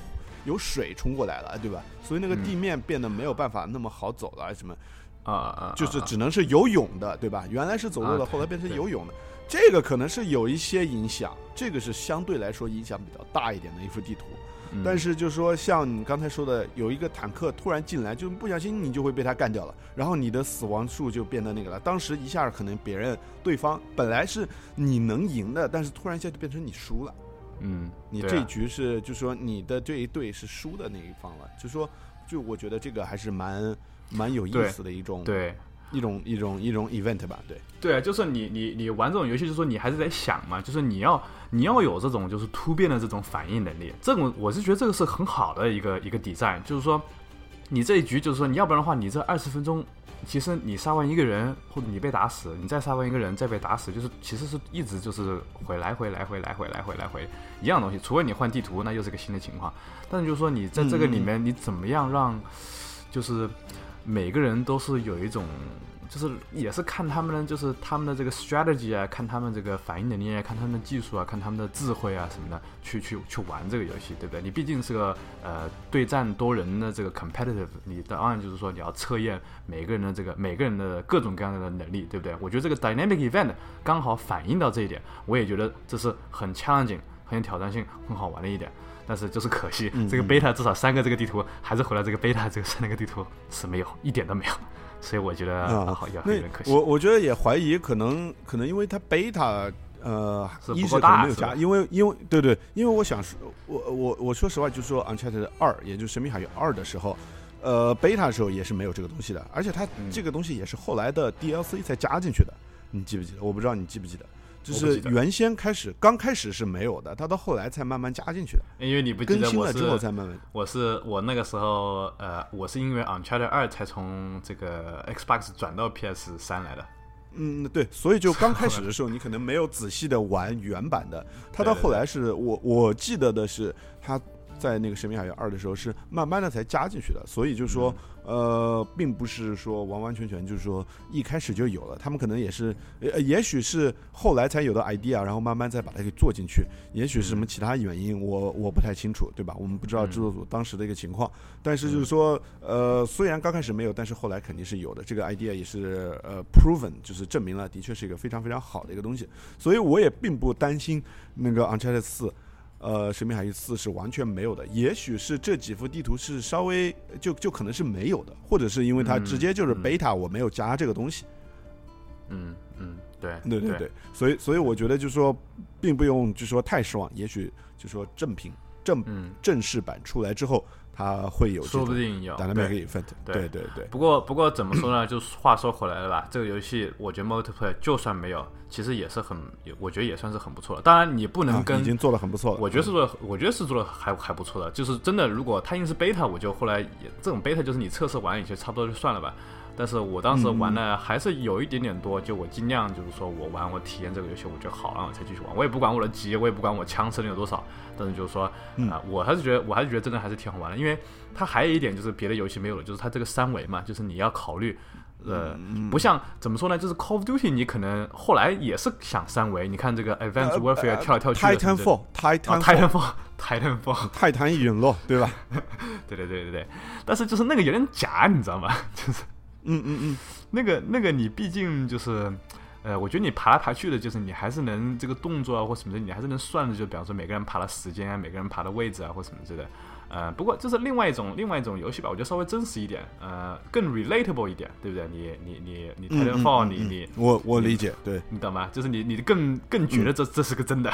有水冲过来了，对吧？所以那个嗯地面变得没有办法那么好走了，什么啊啊啊，就是啊只能是游泳的，对吧？原来是走路的，啊后来变成游泳的，这个可能是有一些影响，这个是相对来说影响比较大一点的一幅地图。嗯但是就是说，像你刚才说的，有一个坦克突然进来，就不小心你就会被他干掉了，然后你的死亡数就变得那个了。当时一下可能别人对方本来是你能赢的，但是突然一下就变成你输了。嗯，你这一局是，就说你的这一队是输的那一方了，就说，就我觉得这个还是蛮蛮有意思的一种对。一种一种一种 event 吧，对。对啊，就是你你你玩这种游戏，就是说你还是在想嘛，就是你要你要有这种就是突变的这种反应能力，这种我是觉得这个是很好的一个一个 design，就是说你这一局就是说你要不然的话，你这二十分钟，其实你杀完一个人或者你被打死，你再杀完一个人再被打死，就是其实是一直就是回来回来回来回来回来回一样东西，除非你换地图，那又是个新的情况。但是就是说你在这个里面，你怎么样让就是每个人都是有一种，就是也是看他们的，就是他们的这个 strategy 啊，看他们这个反应能力啊，看他们的技术啊，看他们的智慧啊什么的，去去去玩这个游戏，对不对？你毕竟是个呃对战多人的这个 competitive，你当然就是说你要测验每个人的这个每个人的各种各样的能力，对不对？我觉得这个 dynamic event 刚好反映到这一点，我也觉得这是很 challenging、很有挑战性、很好玩的一点。但是就是可惜，这个 beta 至少三个这个地图还是回来这个 beta 这个三个地图是没有一点都没有，所以我觉得啊好像有那点可惜。我我觉得也怀疑，可能可能因为它 beta，呃，是一是可能没有加，因为因为对对，因为我想说，我我我说实话，就是说 Uncharted 二，也就是《神秘海域二》的时候，呃，beta 的时候也是没有这个东西的，而且它嗯这个东西也是后来的 DLC 才加进去的，你记不记得？我不知道你记不记得。就是原先开始刚开始是没有的，它到后来才慢慢加进去的，因为你不记得我更新了之后是才慢慢。我是我那个时候呃，我是因为 Uncharted 二才从这个 Xbox 转到 PS 三来的。嗯，对，所以就刚开始的时候，你可能没有仔细的玩原版的。他到后来是我我记得的是，他在那个《神秘海域二》的时候是慢慢的才加进去的，所以就是说，呃，并不是说完完全全就是说一开始就有了，他们可能也是，呃，也许是后来才有的 idea，然后慢慢再把它给做进去，也许是什么其他原因，我我不太清楚，对吧？我们不知道制作组当时的一个情况，但是就是说，呃，虽然刚开始没有，但是后来肯定是有的。这个 idea 也是呃 proven，就是证明了的确是一个非常非常好的一个东西。所以我也并不担心那个 Uncharted 四，呃，神秘海域四是完全没有的。也许是这几幅地图是稍微就就可能是没有的，或者是因为它嗯直接就是嗯 beta，我没有加这个东西。嗯嗯，对对对对，所以所以我觉得就是说，并不用就说太失望。也许就说正品正嗯，正式版出来之后，它会有说不定有。dynamic 对 event。对对对对。不过不过怎么说呢？就是话说回来了吧，这个游戏我觉得 multiplayer 就算没有，其实也是很，我觉得也算是很不错的。当然你不能啊，跟已经做的很不错了。我觉得是做的，我觉得是做的还还不错的。就是真的，如果它硬是 beta，我就后来也这种 beta 就是你测试完也就差不多就算了吧。但是我当时玩的还是有一点点多，就我尽量就是说我玩我体验这个游戏，我觉得好，然后我才继续玩。我也不管我的级，我也不管我枪声有多少，但是就是说啊、嗯我还是觉得我还是觉得真的还是挺好玩的，因为它还有一点就是别的游戏没有的，就是它这个三维嘛，就是你要考虑。呃，嗯不像怎么说呢？就是 Call of Duty，你可能后来也是想三维。你看这个 Advanced 呃 Warfare 呃跳来跳去的什么之类的，Titanfall，Titanfall，、啊 Titanfall，Titanfall，泰坦陨落，对吧？对对对对对，但是就是那个有点假，你知道吗？就是嗯嗯嗯，那个那个你毕竟就是，呃，我觉得你爬来爬去的，就是你还是能这个动作啊或什么的，你还是能算的，就比方说每个人爬的时间啊，每个人爬的位置啊或什么之类的。呃，不过这是另外一种另外一种游戏吧，我觉得稍微真实一点，呃，更 relatable 一点，对不对？你你你你嗯 Titanfall，、嗯嗯你你我我理解，对。你懂吗？就是你你更更觉得这、这是个真的，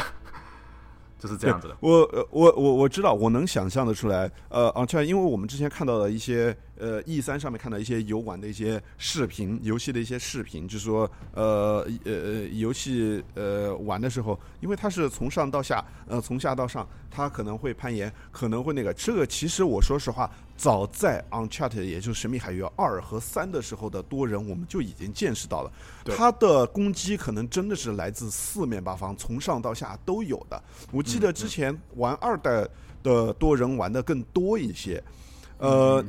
就是这样子的。我呃我我我知道，我能想象的出来。呃，啊，这样，因为我们之前看到的一些呃 E 三上面看到一些游玩的一些视频，游戏的一些视频，就是说呃呃呃游戏呃玩的时候，因为它是从上到下，呃从下到上，它可能会攀岩，可能会那个。这个其实我说实话，早在 Uncharted 也就是《神秘海域二》和三的时候的多人，我们就已经见识到了，它的攻击可能真的是来自四面八方，从上到下都有的。我记得之前玩二代的多人玩的更多一些，呃。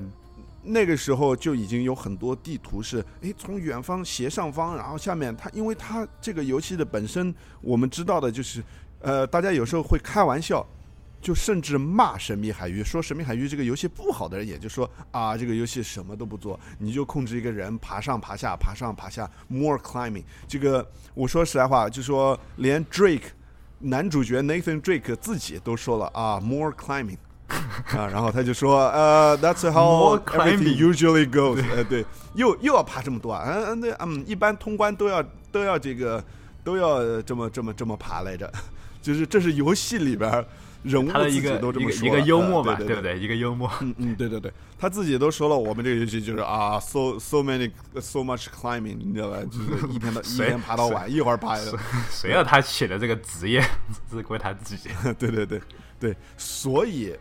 那个时候就已经有很多地图是，诶，从远方斜上方，然后下面它，因为它这个游戏的本身，我们知道的就是，呃，大家有时候会开玩笑，就甚至骂《神秘海域》，说《神秘海域》这个游戏不好的人，也就说啊，这个游戏什么都不做，你就控制一个人爬上爬下，爬上爬下，more climbing。这个我说实在话，就说连 Drake 男主角 Nathan Drake 自己都说了啊，more climbing。啊，然后他就说，呃，That's how everything usually goes。呃，对，又又要爬这么多啊，嗯嗯，对，嗯，一般通关都要都要这个都要这么这么这么爬来着，就是这是游戏里边人物自己都这么说，一个幽默吧，对不对？一个幽默，嗯嗯，对对对，他自己都说了，我们这个游戏就是啊，so so many so much climbing，你知道吧？就是一天到 一天爬到晚，一会儿爬。谁让他写的这个职业 是归他自己？对对对对，所以。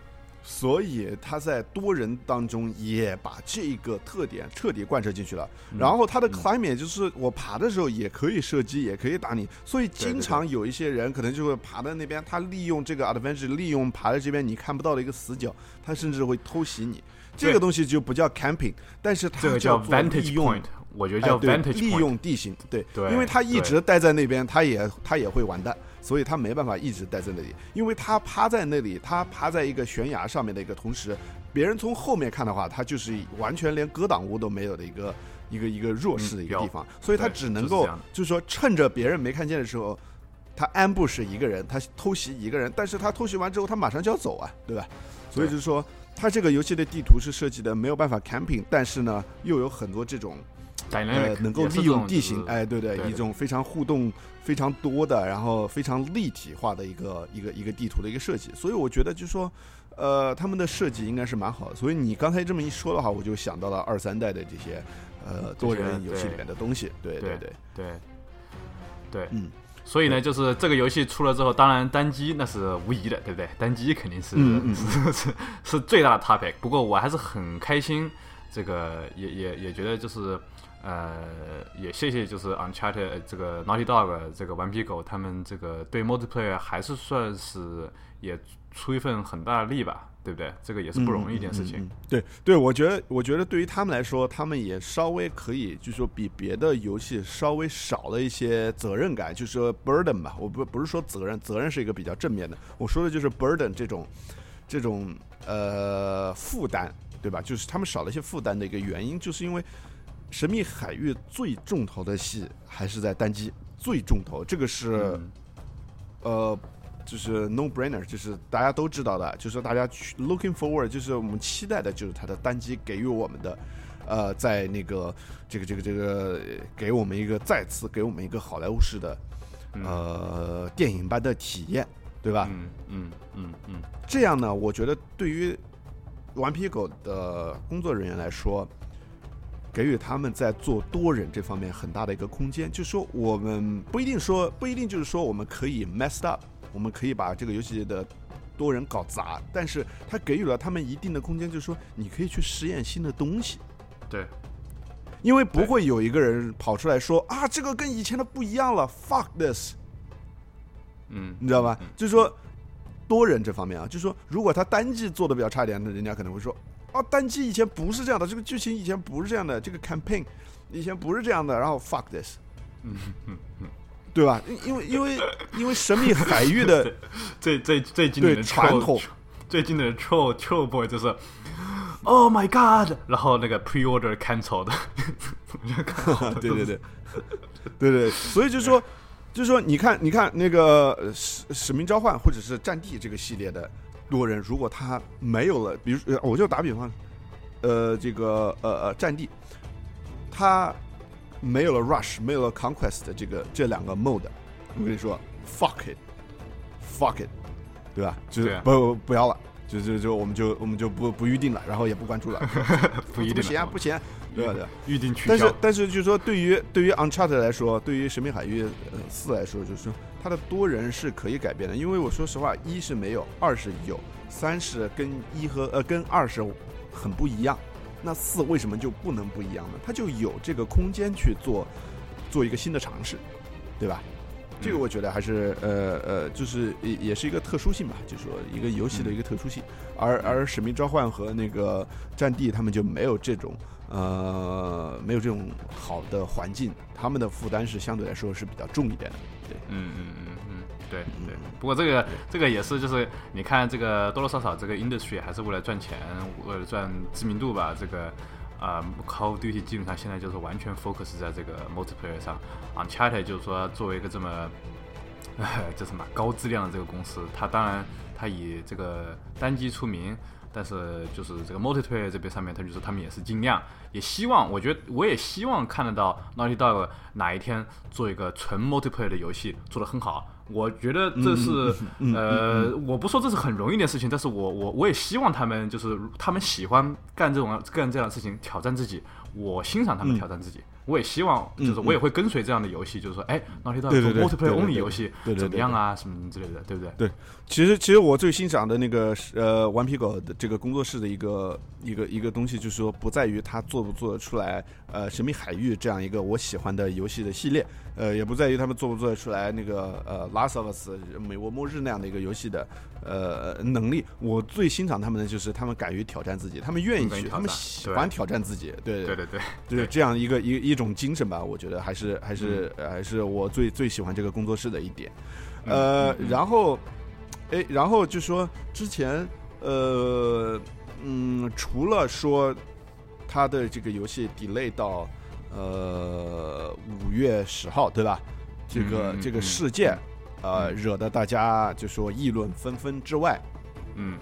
所以他在多人当中也把这个特点彻底贯彻进去了。然后他的 climb 就是我爬的时候也可以射击，也可以打你。所以经常有一些人可能就会爬在那边，他利用这个 advantage，利用爬在这边你看不到的一个死角，他甚至会偷袭你。这个东西就不叫 camping，但是它叫 vantage point。我觉得叫 vantage point，利用地形。对，因为他一直待在那边，他也他也会完蛋。所以他没办法一直待在那里，因为他趴在那里，他趴在一个悬崖上面的一个同时，别人从后面看的话，他就是完全连格挡物都没有的一个一个一个弱势的一个地方，所以他只能够就是说趁着别人没看见的时候，他安布是一个人，他偷袭一个人，但是他偷袭完之后，他马上就要走啊，对吧？所以就是说，他这个游戏的地图是设计的没有办法 camping，但是呢，又有很多这种。呃，能够利用地形，哎，对对，一种非常互动、非常多的，然后非常立体化的一个一个一个地图的一个设计，所以我觉得就是说，呃，他们的设计应该是蛮好的。所以你刚才这么一说的话，我就想到了二三代的这些呃多人游戏里面的东西。对对对对对，嗯，所以呢，就是这个游戏出了之后，当然单机那是无疑的，对不对？单机肯定是是是是最大的 topic。不过我还是很开心，这个也也也觉得就是。呃，也谢谢，就是 Uncharted 这个 Naughty Dog 这个顽皮狗，他们这个对 multiplayer 还是算是也出一份很大的力吧，对不对？这个也是不容易一件事情。对对，我觉得，我觉得对于他们来说，他们也稍微可以，就是说比别的游戏稍微少了一些责任感，就是说 burden 吧。我不不是说责任，责任是一个比较正面的，我说的就是 burden 这种这种呃负担，对吧？就是他们少了一些负担的一个原因，就是因为。神秘海域最重头的戏还是在单机，最重头，这个是，呃，就是 no brainer，就是大家都知道的，就是大家 looking forward，就是我们期待的就是它的单机给予我们的，呃，在那个这个这个这个给我们一个再次给我们一个好莱坞式的，呃，电影般的体验，对吧？嗯嗯嗯嗯，这样呢，我觉得对于顽皮狗的工作人员来说。给予他们在做多人这方面很大的一个空间，就是说我们不一定说不一定就是说我们可以 messed up，我们可以把这个游戏的多人搞砸，但是他给予了他们一定的空间，就是说你可以去实验新的东西。对，因为不会有一个人跑出来说啊，这个跟以前的不一样了，fuck this。嗯，你知道吧？就是说多人这方面啊，就是说如果他单机做的比较差一点，那人家可能会说。啊，单机以前不是这样的，这个剧情以前不是这样的，这个 campaign 以前不是这样的，然后 fuck this，嗯嗯嗯，对吧？因为因为因为神秘海域的 最最最经典的传统，最经典的 troll troll boy 就是 Oh my God，然后那个 pre order cancel 的，对对对对对，所以就说就是说，你看你看那个使使命召唤或者是战地这个系列的。多人，如果他没有了，比如我就打比方，呃，这个呃呃战地，他没有了 rush，没有了 conquest 这个这两个 mode，我跟你说，fuck it，fuck it，对吧？就是不不要了，就就就我们就我们就不不预定了，然后也不关注了，不一定不行啊，不行啊，对吧对吧。预定取消但是。但是就是说，对于对于 Uncharted 来说，对于《神秘海域呃四》来说，就是说它的多人是可以改变的，因为我说实话，一是没有，二是有，三是跟一和呃跟二是很不一样。那四为什么就不能不一样呢？它就有这个空间去做做一个新的尝试，对吧？这个嗯我觉得还是呃呃，就是也也是一个特殊性吧，就是说一个游戏的一个特殊性。而而《使命召唤》和那个《战地》他们就没有这种呃没有这种好的环境，他们的负担是相对来说是比较重一点的。对，嗯嗯嗯嗯，对对。不过这个这个也是，就是你看这个多多少少这个 industry 还是为了赚钱，为了赚知名度吧。这个啊、Call of Duty 基本上现在就是完全 focus 在这个 multiplayer 上。Uncharted 就是说作为一个这么这什么高质量的这个公司，它当然它以这个单机出名。但是就是这个 multiplayer 这边上面，他就是他们也是尽量，也希望，我觉得我也希望看得到 Naughty Dog 哪一天做一个纯 multiplayer 的游戏做得很好。我觉得这是、呃，我不说这是很容易的事情，但是我我我也希望他们就是他们喜欢干这种干这样的事情，挑战自己。我欣赏他们挑战自己，我也希望就是我也会跟随这样的游戏，就是说，哎对对对 multiplayer only 对游戏怎么样啊，什么之类的，对不对？对，其实其实我最欣赏的那个是呃顽皮狗的这个工作室的一个一个一个东西，就是说不在于它做不做得出来呃神秘海域这样一个我喜欢的游戏的系列，呃也不在于他们做不做得出来那个呃 Last of Us 美国末日那样的一个游戏的呃能力。我最欣赏他们的就是他们敢于挑战自己，他们愿意去，他们喜欢挑战自己，对对对对，就是这样一个一一种精神吧，我觉得还是还是、还是我最最喜欢这个工作室的一点。嗯呃，嗯嗯然后，哎，然后就说之前呃嗯，除了说他的这个游戏 delay 到呃五月十号，对吧？这个、这个事件。呃，嗯惹得大家就说议论纷纷之外，嗯，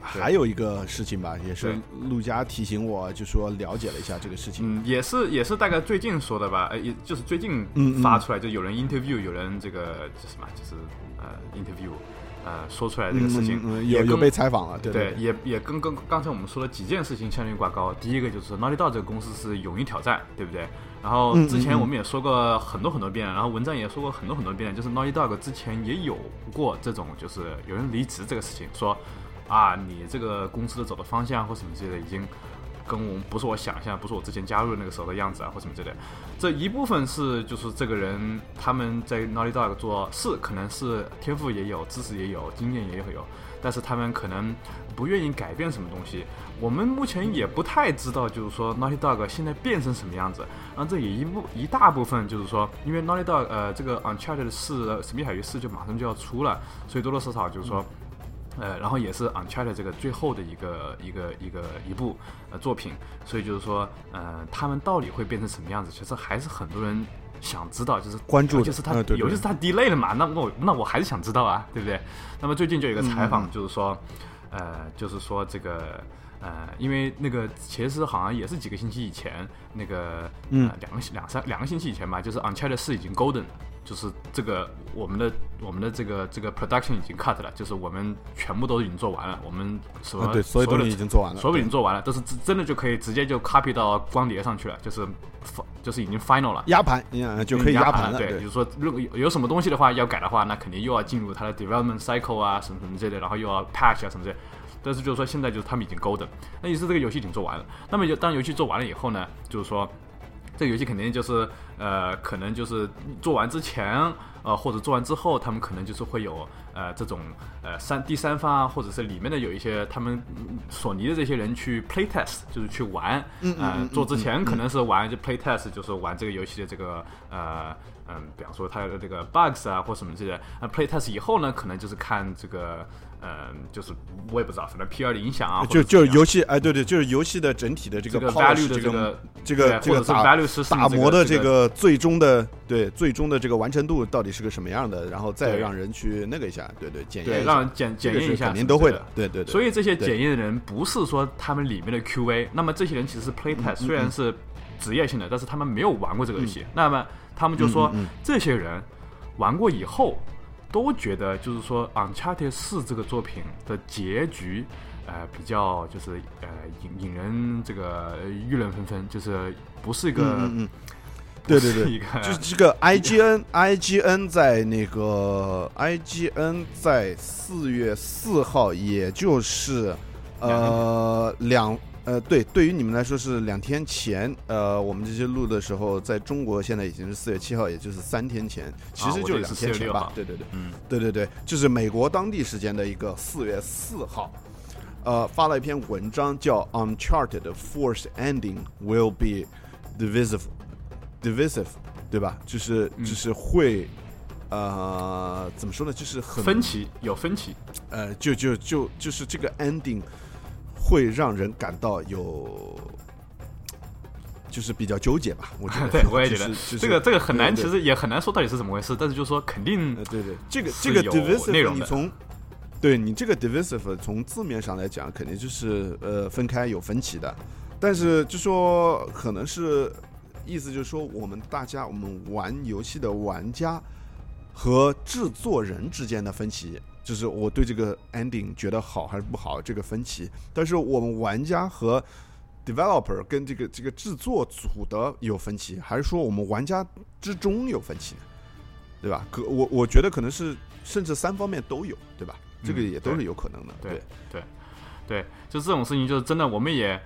还有一个事情吧，也是陆家提醒我，就说了解了一下这个事情。嗯，也是也是大概最近说的吧，呃，也就是最近发出来，就有人 interview，有人这个这什么，就是呃 interview，呃说出来这个事情，嗯也跟有有被采访了，对也也跟跟刚才我们说的几件事情相对挂钩。第一个就是 Naughty Dog 这个公司是勇于挑战，对不对？然后之前我们也说过很多很多遍了，然后文章也说过很多很多遍，就是 Naughty Dog 之前也有过这种，就是有人离职这个事情，说啊，你这个公司的走的方向或什么之类的，已经跟我们不是我想象，不是我之前加入那个时候的样子啊，或什么之类的。这一部分是就是这个人他们在 Naughty Dog 做是可能是天赋也有，知识也有，经验也有，但是他们可能不愿意改变什么东西。我们目前也不太知道，就是说 Naughty Dog 现在变成什么样子。然后这也一部一大部分就是说，因为 Naughty Dog 呃这个 Uncharted 四《神秘海域四》就马上就要出了，所以多多少少就是说。呃，然后也是 Uncharted 这个最后的一个一个一个一部呃作品，所以就是说，呃，他们到底会变成什么样子？其实还是很多人想知道，就是关注就是他，呃对对尤其是他 delay 了嘛，那那我那我还是想知道啊，对不对？那么最近就有一个采嗯访，就是说，呃，就是说这个。呃，因为那个其实好像也是几个星期以前，那个嗯呃两个两三两个星期以前吧，就是 Uncharted 四已经 Golden，就是这个我们的我们的这个这个 production 已经 cut 了，就是我们全部都已经做完了，我们所有、啊对，所有的东西已经做完了，所有已经做完了，都是真真的就可以直接就 copy 到光碟上去了，就是就是已经 final 了。压盘，嗯，就可以压盘了，对，就是说，如果有有什么东西的话要改的话，那肯定又要进入它的 development cycle 啊，什么什么之类的，然后又要 patch 啊什么之类的。但是就是说，现在就是他们已经 golden，那意思这个游戏已经做完了。那么就当游戏做完了以后呢，就是说，这个游戏肯定就是呃，可能就是做完之前，呃，或者做完之后，他们可能就是会有呃这种呃三第三方啊，或者是里面的有一些他们嗯索尼的这些人去 play test，就是去玩，嗯嗯呃嗯，做之前可能是玩就 play test，就是玩这个游戏的这个呃嗯，比方说它的这个 bugs 啊或什么之类的。那 play test 以后呢，可能就是看这个嗯，就是我也不知道，反正 PR 的影响啊，就就是游戏，哎，对对，就是游戏的整体的这这个 polish，value 的这个这个这个这个或者是打磨的这这个最终的对最终的这个完成度到底是个什么样的，然后再让人去那个一下，对对，检验对，让人检检验一下，肯定都会的对对对。所以这些检验的人不是说他们里面的 QA，那么这些人其实是 play test，、虽然是职业性的，但是他们没有玩过这个游戏。那么他们就说，这些人玩过以后，都觉得就是说《Uncharted 四》这个作品的结局，呃，比较就是呃引引人这个议论纷纷，就是不是一个，嗯嗯，对对对，就是这个 IGN IGN 在那个 IGN 在四月四号，也就是呃两。呃，对，对于你们来说是两天前。呃，我们这些录的时候，在中国现在已经是四月七号，也就是三天前，其实就两天前吧。对对对，嗯，对对对，就是美国当地时间的一个四月四号，呃，发了一篇文章，叫《Uncharted Force Ending Will Be Divisive》，Divisive，对吧？就是就是会，呃，怎么说呢？就是很分歧，有分歧。呃，就就就就是这个 ending。会让人感到有，就是比较纠结吧？我觉得，对，我也觉得这个这个很难，其实也很难说到底是怎么回事。但是就是说，肯定，对对，这个这个 divisive，你从对你这个 divisive 从字面上来讲，肯定就是呃分开有分歧的。但是就说可能是意思就是说，我们大家我们玩游戏的玩家和制作人之间的分歧。就是我对这个 ending 觉得好还是不好这个分歧，但是我们玩家和 developer 跟这个这个制作组的有分歧，还是说我们玩家之中有分歧呢？对吧？可我我觉得可能是甚至三方面都有，对吧？这个也都是有可能的。对对对，对就这种事情，就是真的，我们也。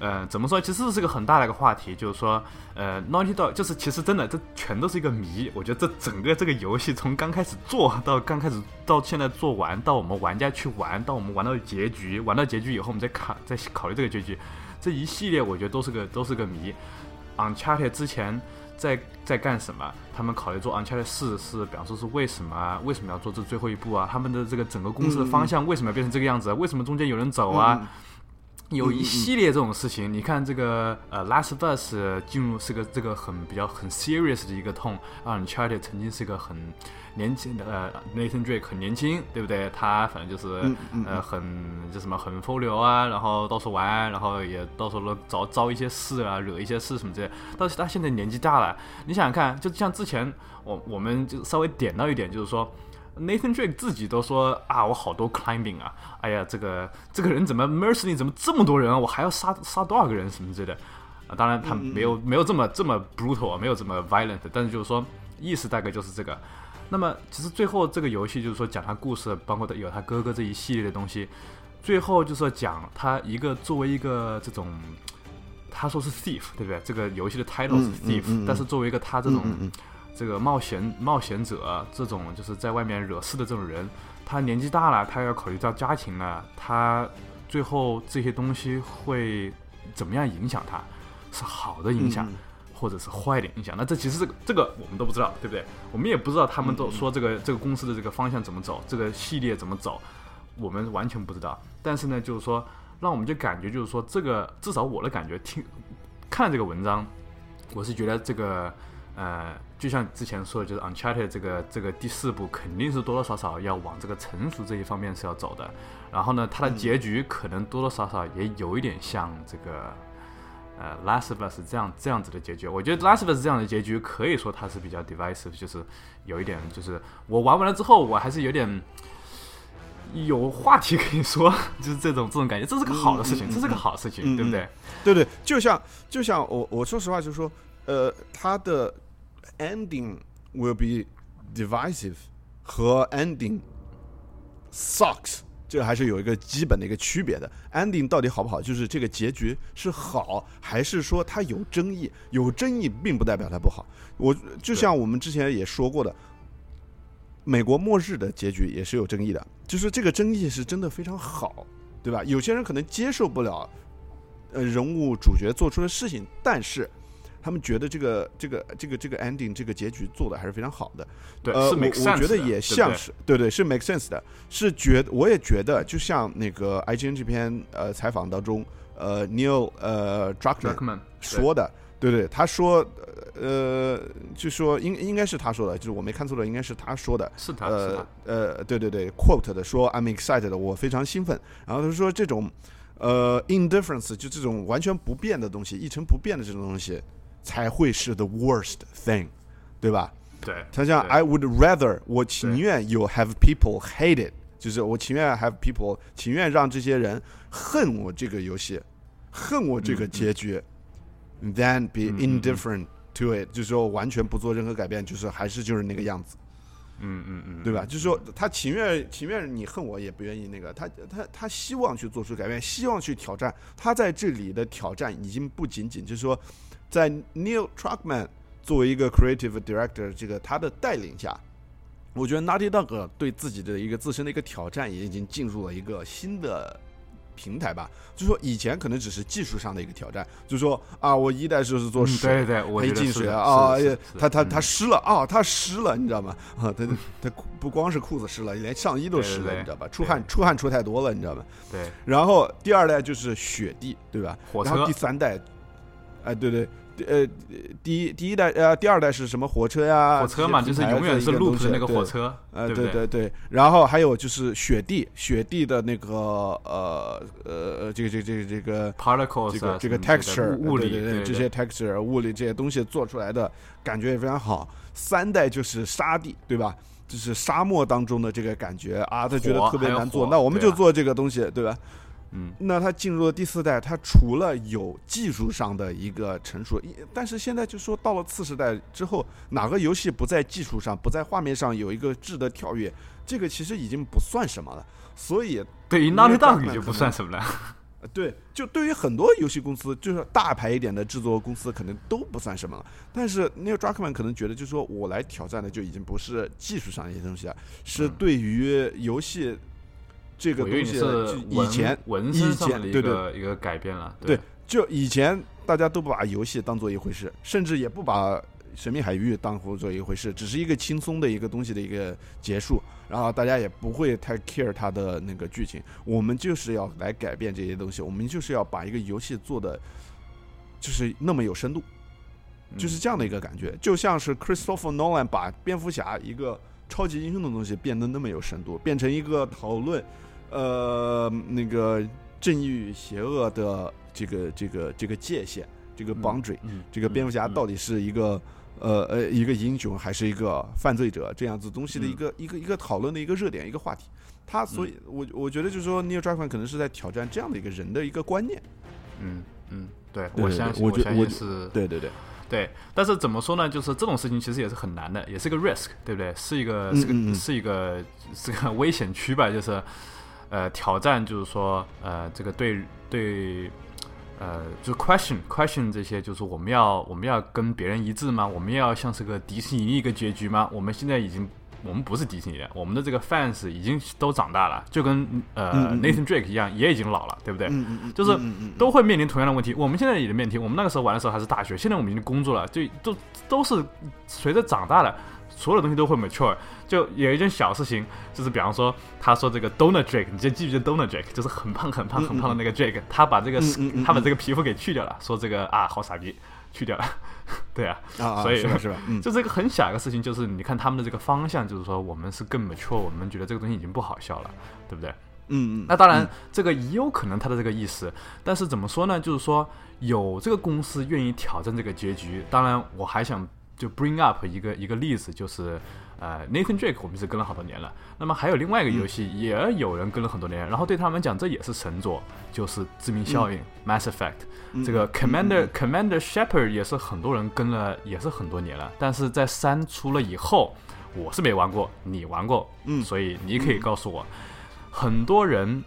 呃，怎么说？其实是个很大的一个话题，就是说，呃，Naughty Dog 就是其实真的，这全都是一个谜。我觉得这整个这个游戏从刚开始做到刚开始到现在做完，到我们玩家去玩，到我们玩到结局，玩到结局以后，我们再考再考虑这个结局，这一系列我觉得都是个都是个谜。Uncharted 之前在在干什么？他们考虑做 Uncharted 四是，比方说是为什么？为什么要做这最后一步啊？他们的这个整个公司的方向为什么要变成这个样子？为什么中间有人走啊？有一系列这种事情，你看这个呃，Last Us 进入是个这个很比较很 serious 的一个痛，Uncharted 曾经是个很年轻的呃，Nathan Drake 很年轻，对不对？他反正就是呃很就什么很风流啊，然后到处玩，然后也到处招招一些事啊，惹一些事什么之类。但是他现在年纪大了，你想想看，就像之前我我们就稍微点到一点，就是说。Nathan Drake 自己都说啊，我好多 climbing 啊，哎呀，这个这个人怎么 Mercy 怎么这么多人啊？我还要杀杀多少个人什么之类的啊？当然他没有没有这么这么 brutal，没有这么 violent，但是就是说意思大概就是这个。那么其实最后这个游戏就是说讲他故事，包括他有他哥哥这一系列的东西，最后就是讲他一个作为一个这种，他说是 thief 对不对？这个游戏的 title 是 thief，但是作为一个他这种。这个冒险冒险者这种就是在外面惹事的这种人，他年纪大了，他要考虑到家庭了，他最后这些东西会怎么样影响他？是好的影响，或者是坏的影响？那这其实这个这个我们都不知道，对不对？我们也不知道他们都说这个这个公司的这个方向怎么走，这个系列怎么走，我们完全不知道。但是呢，就是说，让我们就感觉就是说，这个至少我的感觉，听看这个文章，我是觉得这个。呃，就像之前说的，就是 Uncharted 这个这个第四部肯定是多多少少要往这个成熟这一方面是要走的。然后呢，它的结局可能多多少少也有一点像这个呃 Last of Us 这样这样子的结局。我觉得 Last of Us 这样的结局可以说它是比较 divisive，就是有一点就是我玩完了之后我还是有点有话题可以说，就是这种这种感觉，这是个好的事情，这是个好事情，对不对？对对，就像就像我我说实话就是说，呃，它的。Ending will be divisive 和 ending sucks 这还是有一个基本的一个区别的。Ending 到底好不好，就是这个结局是好，还是说它有争议？有争议并不代表它不好。我就像我们之前也说过的，美国末日的结局也是有争议的，就是这个争议是真的非常好，对吧？有些人可能接受不了，呃，人物主角做出的事情，但是。他们觉得这个这个这个这个 ending 这个结局做的还是非常好的，对，呃，我我觉得也像是，对对，是 make sense 的，是觉，我也觉得，就像那个 IGN 这篇呃采访当中，呃，Neil 呃 Druckmann 说的，对对，他说，呃，就说应应该是他说的，就是我没看错的，应该是他说的，是他，呃呃，对对对，quote 的说 I'm excited，我非常兴奋，然后他说这种呃 indifference 就这种完全不变的东西，一成不变的这种东西。才会是 the worst thing，对吧？对，他像 I would rather，我情愿有 have people hate it，就是我情愿 have people，情愿让这些人恨我这个游戏，恨我这个结局、t h a n be indifferent to it，、就是说完全不做任何改变，就是还是就是那个样子，嗯嗯嗯，对吧？就是说他情愿情愿你恨我，也不愿意那个，他他他希望去做出改变，希望去挑战。他在这里的挑战已经不仅仅就是说，在 Neil Druckmann 作为一个 creative director 这个他的带领下，我觉得 Naughty Dog 对自己的一个自身的一个挑战也已经进入了一个新的平台吧。就是说以前可能只是技术上的一个挑战，就是说啊，我一代就是做嗯水。对对，我黑进水啊！他他他湿了啊！他湿了，你知道吗？啊，他他不光是裤子湿了，连上衣都湿了，你知道吧？出汗出汗出太多了，你知道吗？对然后第二代就是雪地，对吧？火然后第三代，哎，对对，呃，第一第一代呃，第二代是什么火车呀？火车嘛，就是永远是这个 loop 的那个火。车，呃，对对对对，然后还有就是雪地，雪地的那个呃呃，这个这个这个这个 particles 这个这个 texture 物物理这些 texture 物理这些东西做出来的感觉也非常好。三代就是沙地，对吧？就是沙漠当中的这个感觉啊，他觉得特别难做，那我们就做这个东西，对吧？嗯，那它进入了第四代，它除了有技术上的一个成熟，一但是现在就说到了次时代之后，哪个游戏不在技术上、不在画面上有一个质的跳跃，这个其实已经不算什么了。所以对于 Naughty Dog 就不算 什么了。呃对，就对于很多游戏公司，就是大牌一点的制作公司，可能都不算什么了。但是 Neil Druckmann 可能觉得，就是说我来挑战的就已经不是技术上一些东西了，是嗯对于游戏这个东西就是以前文以身上的一前对对。个一个改变了，对。就以前大家都不把游戏当做一回事，甚至也不把《神秘海域》当做一回事，只是一个轻松的一个东西的一个结束，然后大家也不会太 care 它的那个剧情。我们就是要来改变这些东西，我们就是要把一个游戏做的就是那么有深度，嗯。就是这样的一个感觉，就像是 Christopher Nolan 把蝙蝠侠一个超级英雄的东西变得那么有深度，变成一个讨论，呃，那个正义与邪恶的这个这个这个界限，这个 boundary，、嗯，这个蝙蝠侠嗯到底是一个、呃呃一个英雄还是一个犯罪者这样子东西的一个、一个一个讨论的一个热点一个话题。他所以，我我觉得就是说，Neil Druckmann 可能是在挑战这样的一个人的一个观念。嗯嗯，对我相信，我觉相我信是对对对，对，但是怎么说呢？就是这种事情其实也是很难的，也是个 risk，对不对？是一个是是一个是个危险区吧？就是呃挑战，就是说呃这个对对呃就是 question question 这些，就是我们要我们要跟别人一致吗？我们要像是个迪士尼一个结局吗？我们现在已经。我们不是迪士尼的，我们的这个 fans 已经都长大了，就跟呃、Nathan Drake 一样，也已经老了，对不对？嗯嗯嗯，就是都会面临同样的问题。我们现在也的面临，我们那个时候玩的时候还是大学，现在我们已经工作了，就都都是随着长大了，所有的东西都会 mature。就有一件小事情，就是比方说，他说这个 Donut Drake，你就记不记得 Donut Drake？就是很胖很胖很胖的那个 Drake，他把这个他把这个皮肤给去掉了，说这个啊好傻逼，去掉了。对啊，啊啊，所以是吧是吧？嗯，就这个很小一个事情，就是你看他们的这个方向，就是说我们是更 mature，我们觉得这个东西已经不好笑了，对不对？嗯嗯，那当然嗯，这个也有可能他的这个意思，但是怎么说呢？就是说有这个公司愿意挑战这个结局。当然，我还想就 bring up 一个一个例子，就是呃 Nathan Drake 我们是跟了好多年了。那么还有另外一个游戏也有人跟了很多年，然后对他们讲这也是神作，就是致命效应、Mass Effect。嗯这个嗯 Commander、嗯 Commander Shepard 也是很多人跟了，也是很多年了。但是在三出了以后，我是没玩过，你玩过，嗯所以你可以告诉我，很多人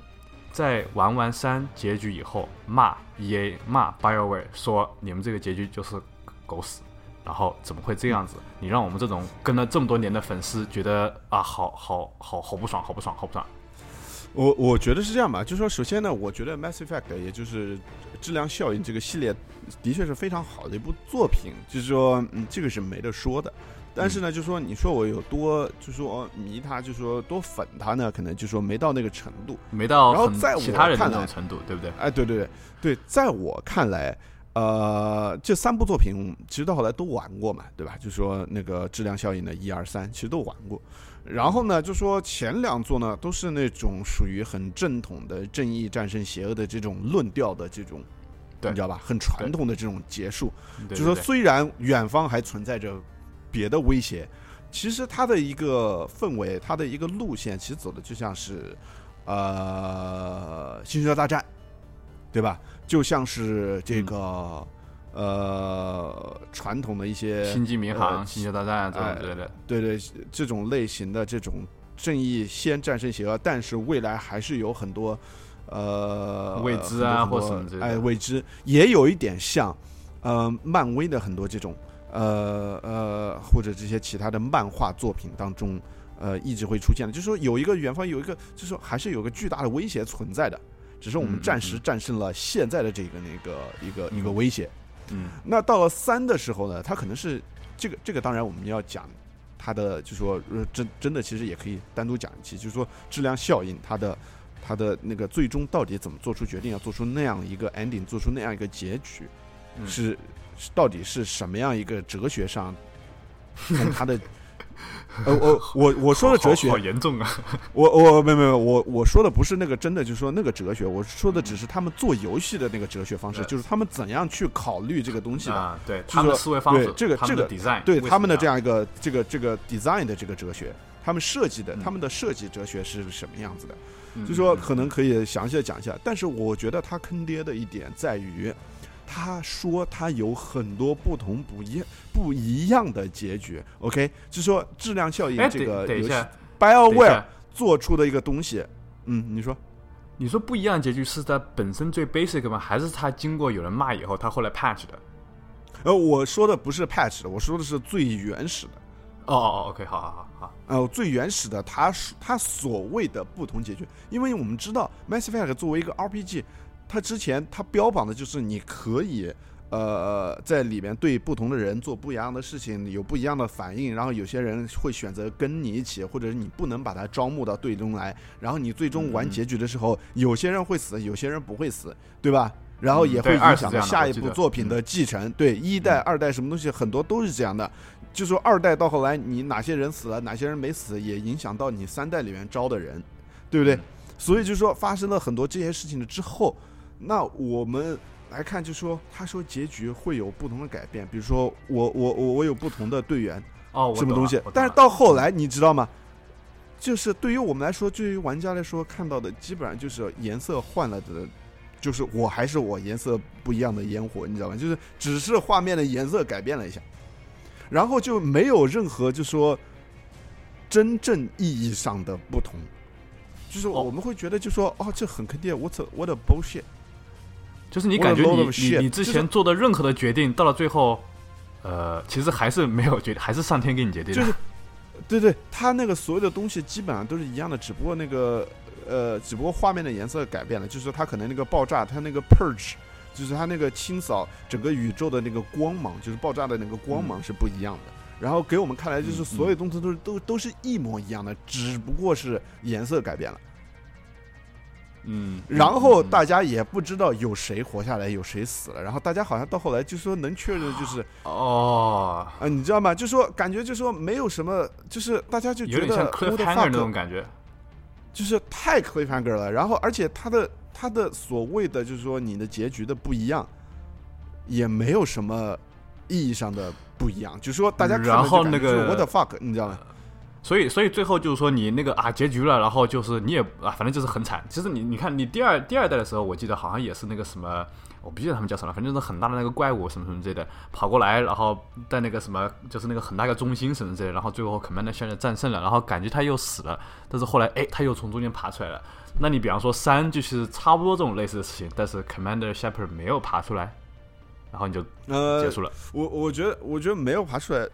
在玩完三结局以后骂 EA 骂 BioWare 说你们这个结局就是狗屎，然后怎么会这样子？你让我们这种跟了这么多年的粉丝觉得啊，好好好好不爽，好不爽，好不爽。我我觉得是这样吧，就是说，首先呢，我觉得 Mass Effect 也就是质量效应这个系列，的确是非常好的一部作品，就是说，嗯，这个是没得说的。但是呢，就说你说我有多，就说迷他，就说多粉他呢，可能就说没到那个程度。没到然后在我看来程度，对不对？哎，对对对对，在我看来，呃，这三部作品其实到后来都玩过嘛，对吧？就说那个质量效应的一二三，其实都玩过。然后呢，就说前两座呢，都是那种属于很正统的正义战胜邪恶的这种论调的这种，对你知道吧？很传统的这种结束。就说虽然远方还存在着别的威胁，其实它的一个氛围，它的一个路线，其实走的就像是呃《星球大战》，对吧？就像是这个、呃传统的一些星际迷航、呃星球大战这种哎之类的。对对，这种类型的这种正义先战胜邪恶，但是未来还是有很多呃未知啊或什么哎未知，也有一点像呃漫威的很多这种呃呃或者这些其他的漫画作品当中。呃，一直会出现的，就是说有一个远方有一个，就是说还是有个巨大的威胁存在的，只是我们暂时嗯战胜了现在的这个那个一个一个嗯威胁。嗯那到了三的时候呢，它可能是这个这个，当然我们要讲它的，就说呃真真的其实也可以单独讲一期，就是说质量效应，它的它的那个最终到底怎么做出决定，要做出那样一个 ending，做出那样一个结局，嗯是是到底是什么样一个哲学上，从它的。呃，我我我说的哲学好好，严重啊！我我没有没有我我说的不是那个真的，就是说那个哲学，我说的只是他们做游戏的那个哲学方式，对就是他们怎样去考虑这个东西的。啊，对就是他们的思维方式，这个这 design，对他们的这样一个这个这个 design 的这个哲学，他们设计的、嗯他们的设计哲学是什么样子的？嗯就说嗯可能可以详细的讲一下，但是我觉得他坑爹的一点在于，他说他有很多不同不一不一样的结局。OK，就是说质量效应哎，这个游戏 BioWare，做出的一个东西，嗯，你说。你说不一样结局是它本身最 basic 吗？还是他经过有人骂以后，他后来 patch 的？呃，我说的不是 patch 的，我说的是最原始的。哦哦哦，OK，好好好好，呃，最原始的，他是它所谓的不同结局，因为我们知道 Mass Effect 作为一个 RPG，它之前他标榜的就是你可以呃在里面对不同的人做不一样的事情，有不一样的反应，然后有些人会选择跟你一起，或者是你不能把他招募到队中来，然后你最终玩结局的时候，有些人会死，有些人不会死，对吧？然后嗯也会影响到下一部作品的继承，对一代、嗯二代什么东西很多都是这样的。就说二代到后来，你哪些人死了，哪些人没死，也影响到你三代里面招的人，对不对？嗯所以就说发生了很多这些事情了之后，那我们来看，就说他说结局会有不同的改变，比如说我我我我有不同的队员，哦，什么东西但是到后来你知道吗？就是对于我们来说，对于玩家来说，看到的基本上就是颜色换了的，就是我还是我颜色不一样的烟火，你知道吗？就是只是画面的颜色改变了一下，然后就没有任何就说真正意义上的不同，就是哦我们会觉得就说哦，这很坑爹，what what a bullshit。就是你感觉你你你之前做的任何的决定，到了最后，呃，其实还是没有决，还是上天给你决定的。就是对对，他那个所有的东西基本上都是一样的，只不过那个呃，只不过画面的颜色改变了，就是说它可能那个爆炸，它那个 purge，就是它那个清扫整个宇宙的那个光芒，就是爆炸的那个光芒是不一样的。然后给我们看来，就是嗯所有东西都是都都是一模一样的，只不过是颜色改变了。嗯，然后嗯大家也不知道有谁活下来，有谁死了。然后大家好像到后来就说能确认就是哦，啊、你知道吗？就说感觉就说没有什么，就是大家就觉得那种感觉。就是太 cliffhanger 了。然后，而且他的他的所谓的就是说你的结局的不一样，也没有什么意义上的不一样。就是说大家然后那个 what the fuck，你知道吗？所以，所以最后就是说你那个啊结局了，然后就是你也啊，反正就是很惨。其实你你看你第二第二代的时候，我记得好像也是那个什么，我不记得他们叫什么，反正就是很大的那个怪物什么什么之类的跑过来，然后在那个什么就是那个很大个中心什么之类的，然后最后 Commander Shepard 战胜了，然后感觉他又死了，但是后来哎他又从中间爬出来了。那你比方说三就是差不多这种类似的事情，但是 Commander Shepard 没有爬出来，然后你就呃结，束了。我我觉得我觉得没有爬出来。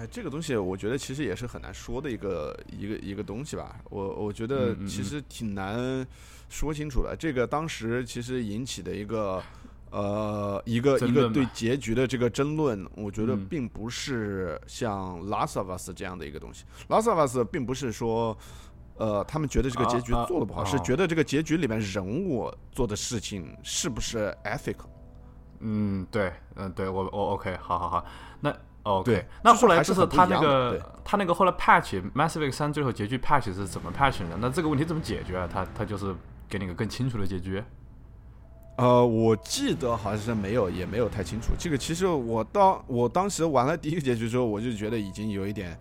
哎，这个东西我觉得其实也是很难说的一个一个一个东西吧。我我觉得其实挺难说清楚的。这个当时其实引起的一个呃一个一个对结局的这个争论，我觉得嗯并不是像《Last of Us》这样的一个东西。《Last of Us》并不是说。呃，他们觉得这个结局做的不好，是哦觉得这个结局里面人物做的事情是不是 ethical？嗯，对，嗯，对我我 OK，好好好，那 OK，对那后来就是他那个他那个后来 patch Mass Effect 三最后结局 patch 是怎么 patch 的？那这个问题怎么解决啊？他他就是给你个更清楚的结局。呃，我记得好像是没有，也没有太清楚。这个其实我当我当时玩了第一个结局之后，我就觉得已经有一点，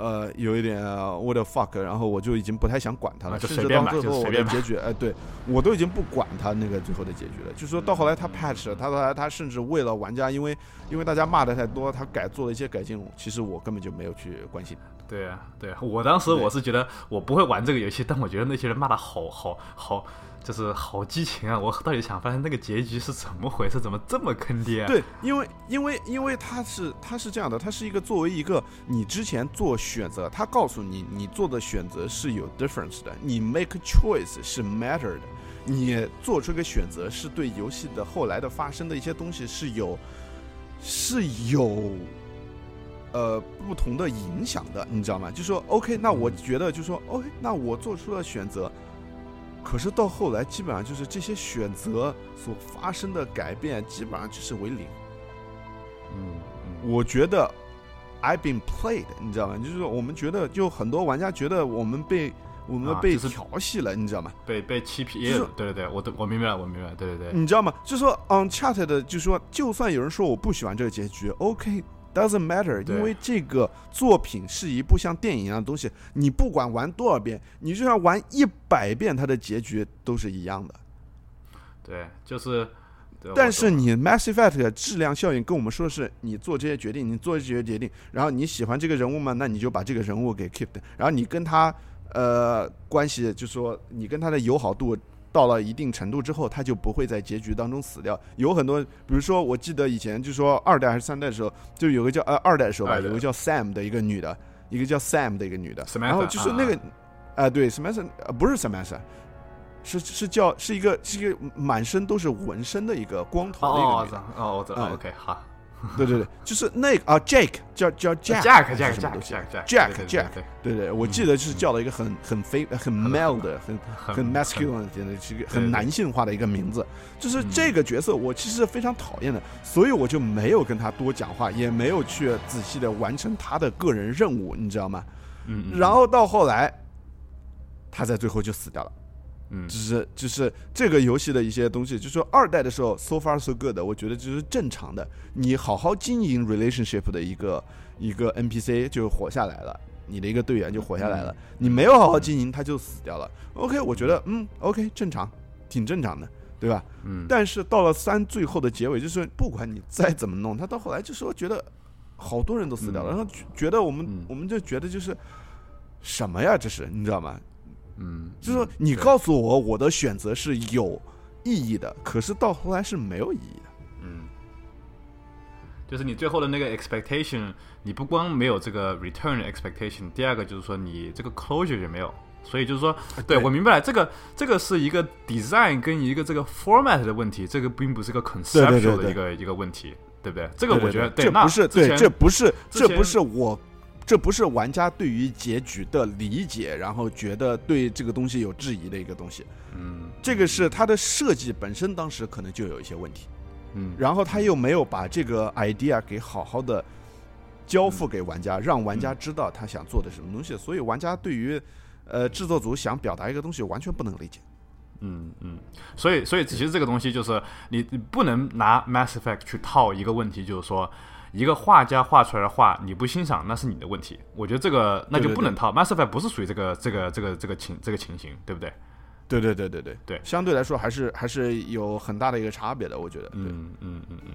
呃，有一点 what the fuck，然后我就已经不太想管他了，就甚至到最后的结局，哎，对我都已经不管他那个最后的结局了。就是说到后来他 patch，他后来他甚至为了玩家，因为因为大家骂的太多，他改做了一些改进，其实我根本就没有去关心。对啊，对啊，我当时我是觉得我不会玩这个游戏，但我觉得那些人骂的好好好，就是好激情啊！我到底想发现那个结局是怎么回事？怎么这么坑爹、对，因为因为因为他是他是这样的，他是一个作为一个你之前做选择，他告诉你你做的选择是有 difference 的，你 make choice 是 matter 的，你做出一个选择是对游戏的后来的发生的一些东西是有是有呃不同的影响的，你知道吗？就说 OK，那我觉得就说 OK，那我做出了选择。可是到后来，基本上就是这些选择所发生的改变，基本上就是为零。嗯嗯，我觉得 I've been played，你知道吗？就是说我们觉得，就很多玩家觉得我们被我们被啊就是调戏了，你知道吗？被被欺骗，就是对对对，我都我明白了，我明白了，对对对，你知道吗？就说 Uncharted 就说，就算有人说我不喜欢这个结局，OK。Doesn't matter，因为这个作品是一部像电影一样的东西，你不管玩多少遍，你就算玩一百遍，它的结局都是一样的。对，就是。但是你 Mass Effect 的质量效应跟我们说的是，你做这些决定，你做这些决定，然后你喜欢这个人物吗？那你就把这个人物给 keep 的，然后你跟他呃关系，就说你跟他的友好度到了一定程度之后，他就不会在结局当中死掉。有很多，比如说我记得以前就说二代还是三代的时候，就有个叫呃二代的时候吧，有个叫 Sam 的一个女的，一个叫 Sam 的一个女的，然后就是那个啊啊、对 Samantha 呃不是 Samantha。是是叫是一个是一个满身都是纹身的一个光头的一个女的，哦，我知道嗯，OK，好 对对对，就是那个啊，Jake 叫叫 Jack Jack 还 Jack 是什么 Jack 东西 Jack Jack Jack 对对 Jack 我记得就是叫了一个很很非很 male 的很很很 masculine 的，是一个很男性化的一个名字。就是嗯这个角色，我其实是非常讨厌的，所以我就没有跟他多讲话，也没有去仔细的完成他的个人任务，你知道吗？嗯，嗯然后到后来，他在最后就死掉了。嗯就是就是这个游戏的一些东西，就是说二代的时候 so far so good，我觉得就是正常的，你好好经营 relationship 的一个一个 NPC 就活下来了，你的一个队员就活下来了，你没有好好经营，他就死掉了。OK，我觉得嗯 OK 正常，挺正常的，对吧？嗯，但是到了三最后的结尾，就是不管你再怎么弄，他到后来就说觉得好多人都死掉了，嗯然后觉觉得我们、嗯我们就觉得就是什么呀，这是你知道吗？嗯，就是说嗯你告诉我我的选择是有意义的，可是到后来是没有意义的。嗯，就是你最后的那个 expectation，你不光没有这个 return expectation，第二个就是说你这个 closure 也没有。所以就是说，对对我明白了，这个这个是一个 design 跟一个这个 format 的问题，这个并不是个 conceptual 的一个一个问题，对不对？这个我觉得对这那不是对，之前这不是这不是我，这不是玩家对于结局的理解，然后觉得对这个东西有质疑的一个东西。嗯这个是它的设计本身当时可能就有一些问题，嗯然后他又没有把这个 idea 给好好的交付给玩家，让玩嗯家知道他想做的什么东西，所以玩家对于呃制作组想表达一个东西完全不能理解。嗯嗯，所以所以其实这个东西就是你你不能拿 Mass Effect 去套一个问题，就是说一个画家画出来的画你不欣赏，那是你的问题。我觉得这个那就不能套 Mass Effect 不是属于这个这个这个这个情这个情形，对不对？对对对对对对相对来说还是还是有很大的一个差别的，我觉得。对，嗯嗯嗯嗯。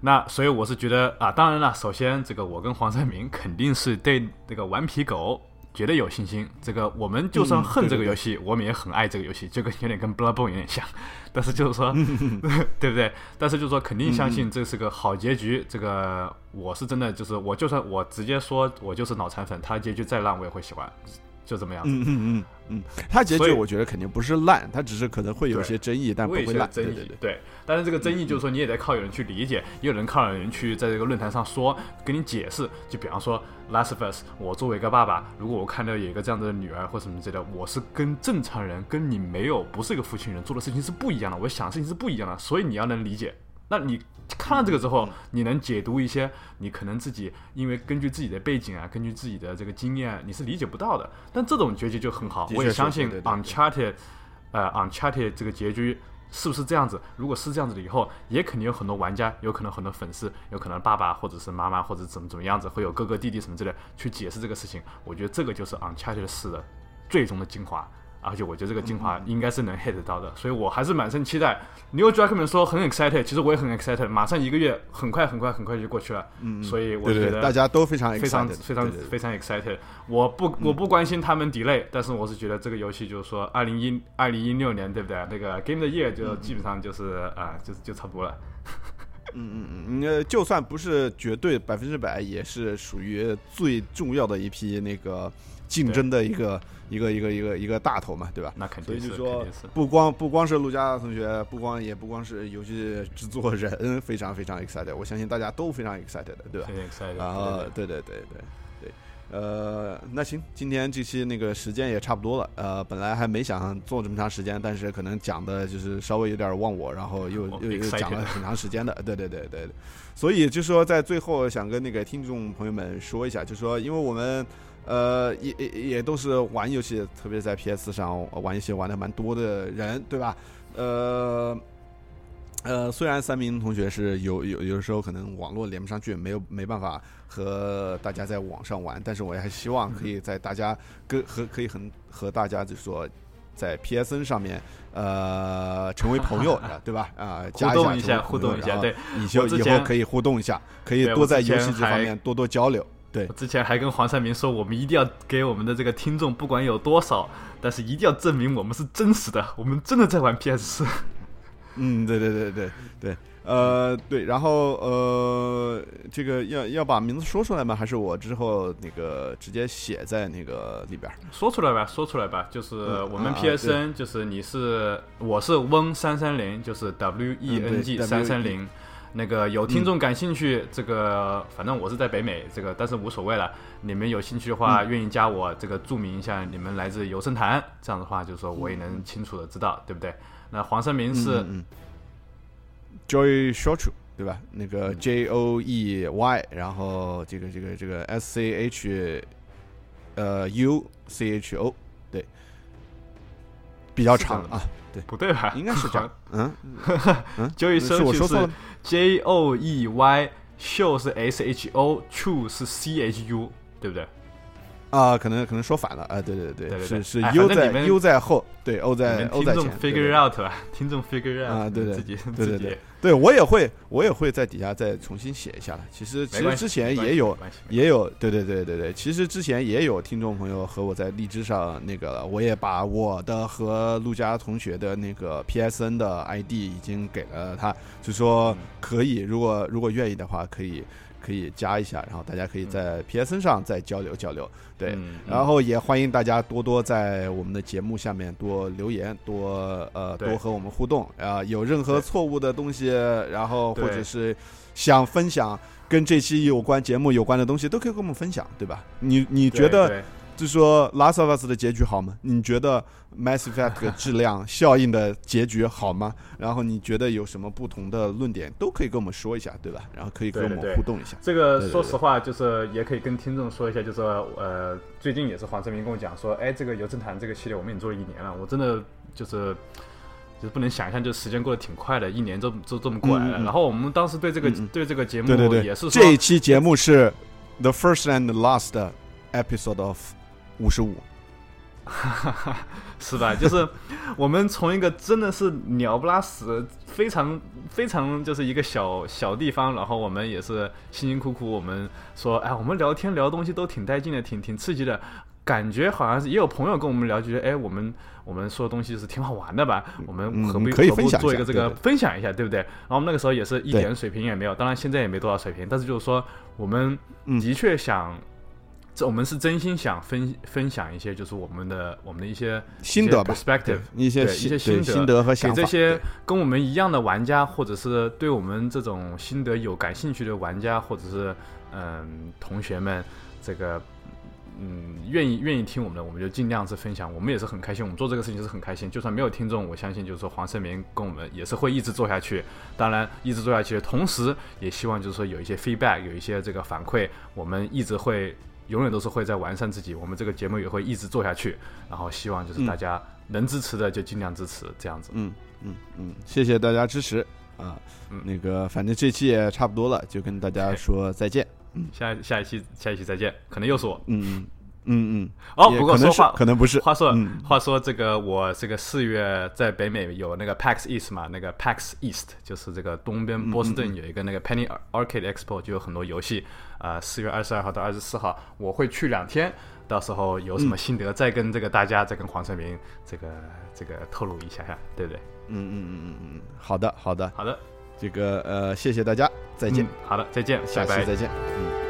那所以我是觉得啊，当然了，首先这个我跟黄三明肯定是对这个顽皮狗绝对有信心。这个我们就算嗯恨这个游戏，我们也很爱这个游戏，就跟有点跟 Bloodborne 有点像。但是就是说，对不对？但是就是说，肯定相信这是个好结局。这个我是真的就是，我就算我直接说我就是脑残粉，他结局再烂我也会喜欢，就怎么样子。嗯嗯嗯嗯，他结局我觉得肯定不是烂，他只是可能会有一些争议，但不会烂。些争议，对对对。但是这个争议就是说，你也得靠有人去理解，也有人靠有人去在这个论坛上说，跟你解释。就比方说《Last of Us》，我作为一个爸爸，如果我看到有一个这样的女儿或什么之类的，我是跟正常人，跟你没有不是一个父亲人做的事情是不一样的，我想的事情是不一样的，所以你要能理解。那你看了这个之嗯后，你能解读一些你可能自己因为根据自己的背景啊，根据自己的这个经验啊，你是理解不到的。但这种结局就很好，我也相信 Uncharted，呃，Uncharted 这个结局是不是这样子？如果是这样子的，以后也肯定有很多玩家，有可能很多粉丝，有可能爸爸或者是妈妈或者怎么怎么样子，会有哥哥弟弟什么之类去解释这个事情。我觉得这个就是 Uncharted 四的最终的精华。而且我觉得这个精华应该是能 hit 到的，所以我还是满身期待。New Druckmann 说很 excited，其实我也很 excited。马上一个月，很快很快很快就过去了，嗯，所以我觉得大家都非常非常非常非常 excited。我不我不关心他们 delay，但是我是觉得这个游戏就是说，二零一二零一六年对不对？那个 Game 的 year 就基本上就是啊，就是就差不多了。嗯嗯嗯，那就算不是绝对百分之百，也是属于最重要的一批那个竞争的一个。一个一个一个一个大头嘛，对吧？那肯定。所以就说，不光不光是陆家同学，不光也不光是游戏制作人非常非常 excited，我相信大家都非常 excited，对吧？excited。然后，对对对对对，呃，那行，今天这期那个时间也差不多了，呃，本来还没想做这么长时间，但是可能讲的就是稍微有点忘我，然后又又又讲了很长时间的，对对对对。所以就说在最后想跟那个听众朋友们说一下，就说因为我们。呃，也也也都是玩游戏，特别在 PS 上玩游戏玩的蛮多的人，对吧？呃，呃，虽然三名同学是有有有的时候可能网络连不上去，没有没办法和大家在网上玩，但是我也还希望可以在大家跟和可以很和大家就是说在 PSN 上面呃成为朋友，对吧？啊，互动一下，互动一下，对，以后以后可以互动一下，可以多在游戏这方面多多交流。对，之前还跟黄三明说，我们一定要给我们的这个听众，不管有多少，但是一定要证明我们是真实的，我们真的在玩 PS 四。嗯，对对对对对，呃，对，然后呃，这个要要把名字说出来吗？还是我之后那个直接写在那个里边？说出来吧，说出来吧，就是我们 PSN，就是你是我是翁三三零，就是 W E N G 三三零。那个有听众感兴趣，这个反正我是在北美，这个但是无所谓了。你们有兴趣的话，愿意加我，这个注明一下你们来自游声坛，这样的话就是说我也能清楚的知道，对不对？那黄胜明是 Joy Short，对吧？那个 J O E Y，然后这个这个这个 S C H，呃 U C H O，对，比较长啊。对，不对吧？应该是这样。嗯嗯，Joy 是我说错了。J O E Y show 是 S H O，true 是 C H U，对不对？啊，可能可能说反了。啊，对对对，是是 U 在 U 在后，对 O 在 O 在前。听众 figure out 吧，听众 figure out 啊，对对自己对对对。对，我也会，我也会在底下再重新写一下的。其实，其实之前也有，也有，对对对对对。其实之前也有听众朋友和我在荔枝上那个，我也把我的和陆家同学的那个 PSN 的 ID 已经给了他，就说可以，如果如果愿意的话，可以。可以加一下，然后大家可以在 PSN 上再交流交流，对，然后也欢迎大家多多在我们的节目下面多留言，多呃多和我们互动啊，有任何错误的东西，然后或者是想分享跟这期有关节目有关的东西，都可以跟我们分享，对吧？你你觉得？就说《Last of Us》的结局好吗？你觉得《Mass Effect 》质量效应的结局好吗？然后你觉得有什么不同的论点，都可以跟我们说一下，对吧？然后可以跟我们互动一下。这个说实话，就是也可以跟听众说一下，就是呃，最近也是黄志明跟我讲说，哎，这个《游政坛》这个系列我们已经做了一年了，我真的就是就是不能想象，就时间过得挺快的，一年就就这么过来了。然后我们当时对这个对这个节目，对对对，也是这一期节目是 The First and Last Episode of。五十五，是吧？就是我们从一个真的是鸟不拉屎，非常非常就是一个小小地方，然后我们也是辛辛苦苦，我们说，哎，我们聊天聊东西都挺带劲的，挺挺刺激的，感觉好像是也有朋友跟我们聊，觉得哎，我们我们说的东西是挺好玩的吧？我们何不可以分享做一个这个分享一下，对不对？然后我们那个时候也是一点水平也没有，当然现在也没多少水平，但是就是说，我们的确想。这我们是真心想分分享一些，就是我们的我们的一些心得，perspective，一些一些心得心得和想法，给这些跟我们一样的玩家，或者是对我们这种心得有感兴趣的玩家，或者是嗯同学们，这个嗯愿意愿意听我们的，我们就尽量是分享。我们也是很开心，我们做这个事情是很开心。就算没有听众，我相信就是说黄胜明跟我们也是会一直做下去。当然，一直做下去的同时，也希望就是说有一些 feedback，有一些这个反馈，我们一直会。永远都是会在完善自己，我们这个节目也会一直做下去。然后希望就是大家能支持的就尽量支持，这样子。嗯嗯嗯，谢谢大家支持啊。那个反正这期也差不多了，就跟大家说再见。嗯，下下一期下一期再见，可能又是我。嗯。嗯嗯，哦，不过说话可能不是。话说话说这个，我这个四月在北美有那个 PAX East 嘛，那个 PAX East 就是这个东边波士顿有一个那个 Penny Arcade Expo，就有很多游戏。啊，四月二十二号到二十四号，我会去两天，到时候有什么心得再跟这个大家再跟黄胜明这个这个透露一下下，对不对？嗯嗯嗯嗯嗯，好的好的好的，这个呃谢谢大家，再见。好的，再见，下期再见。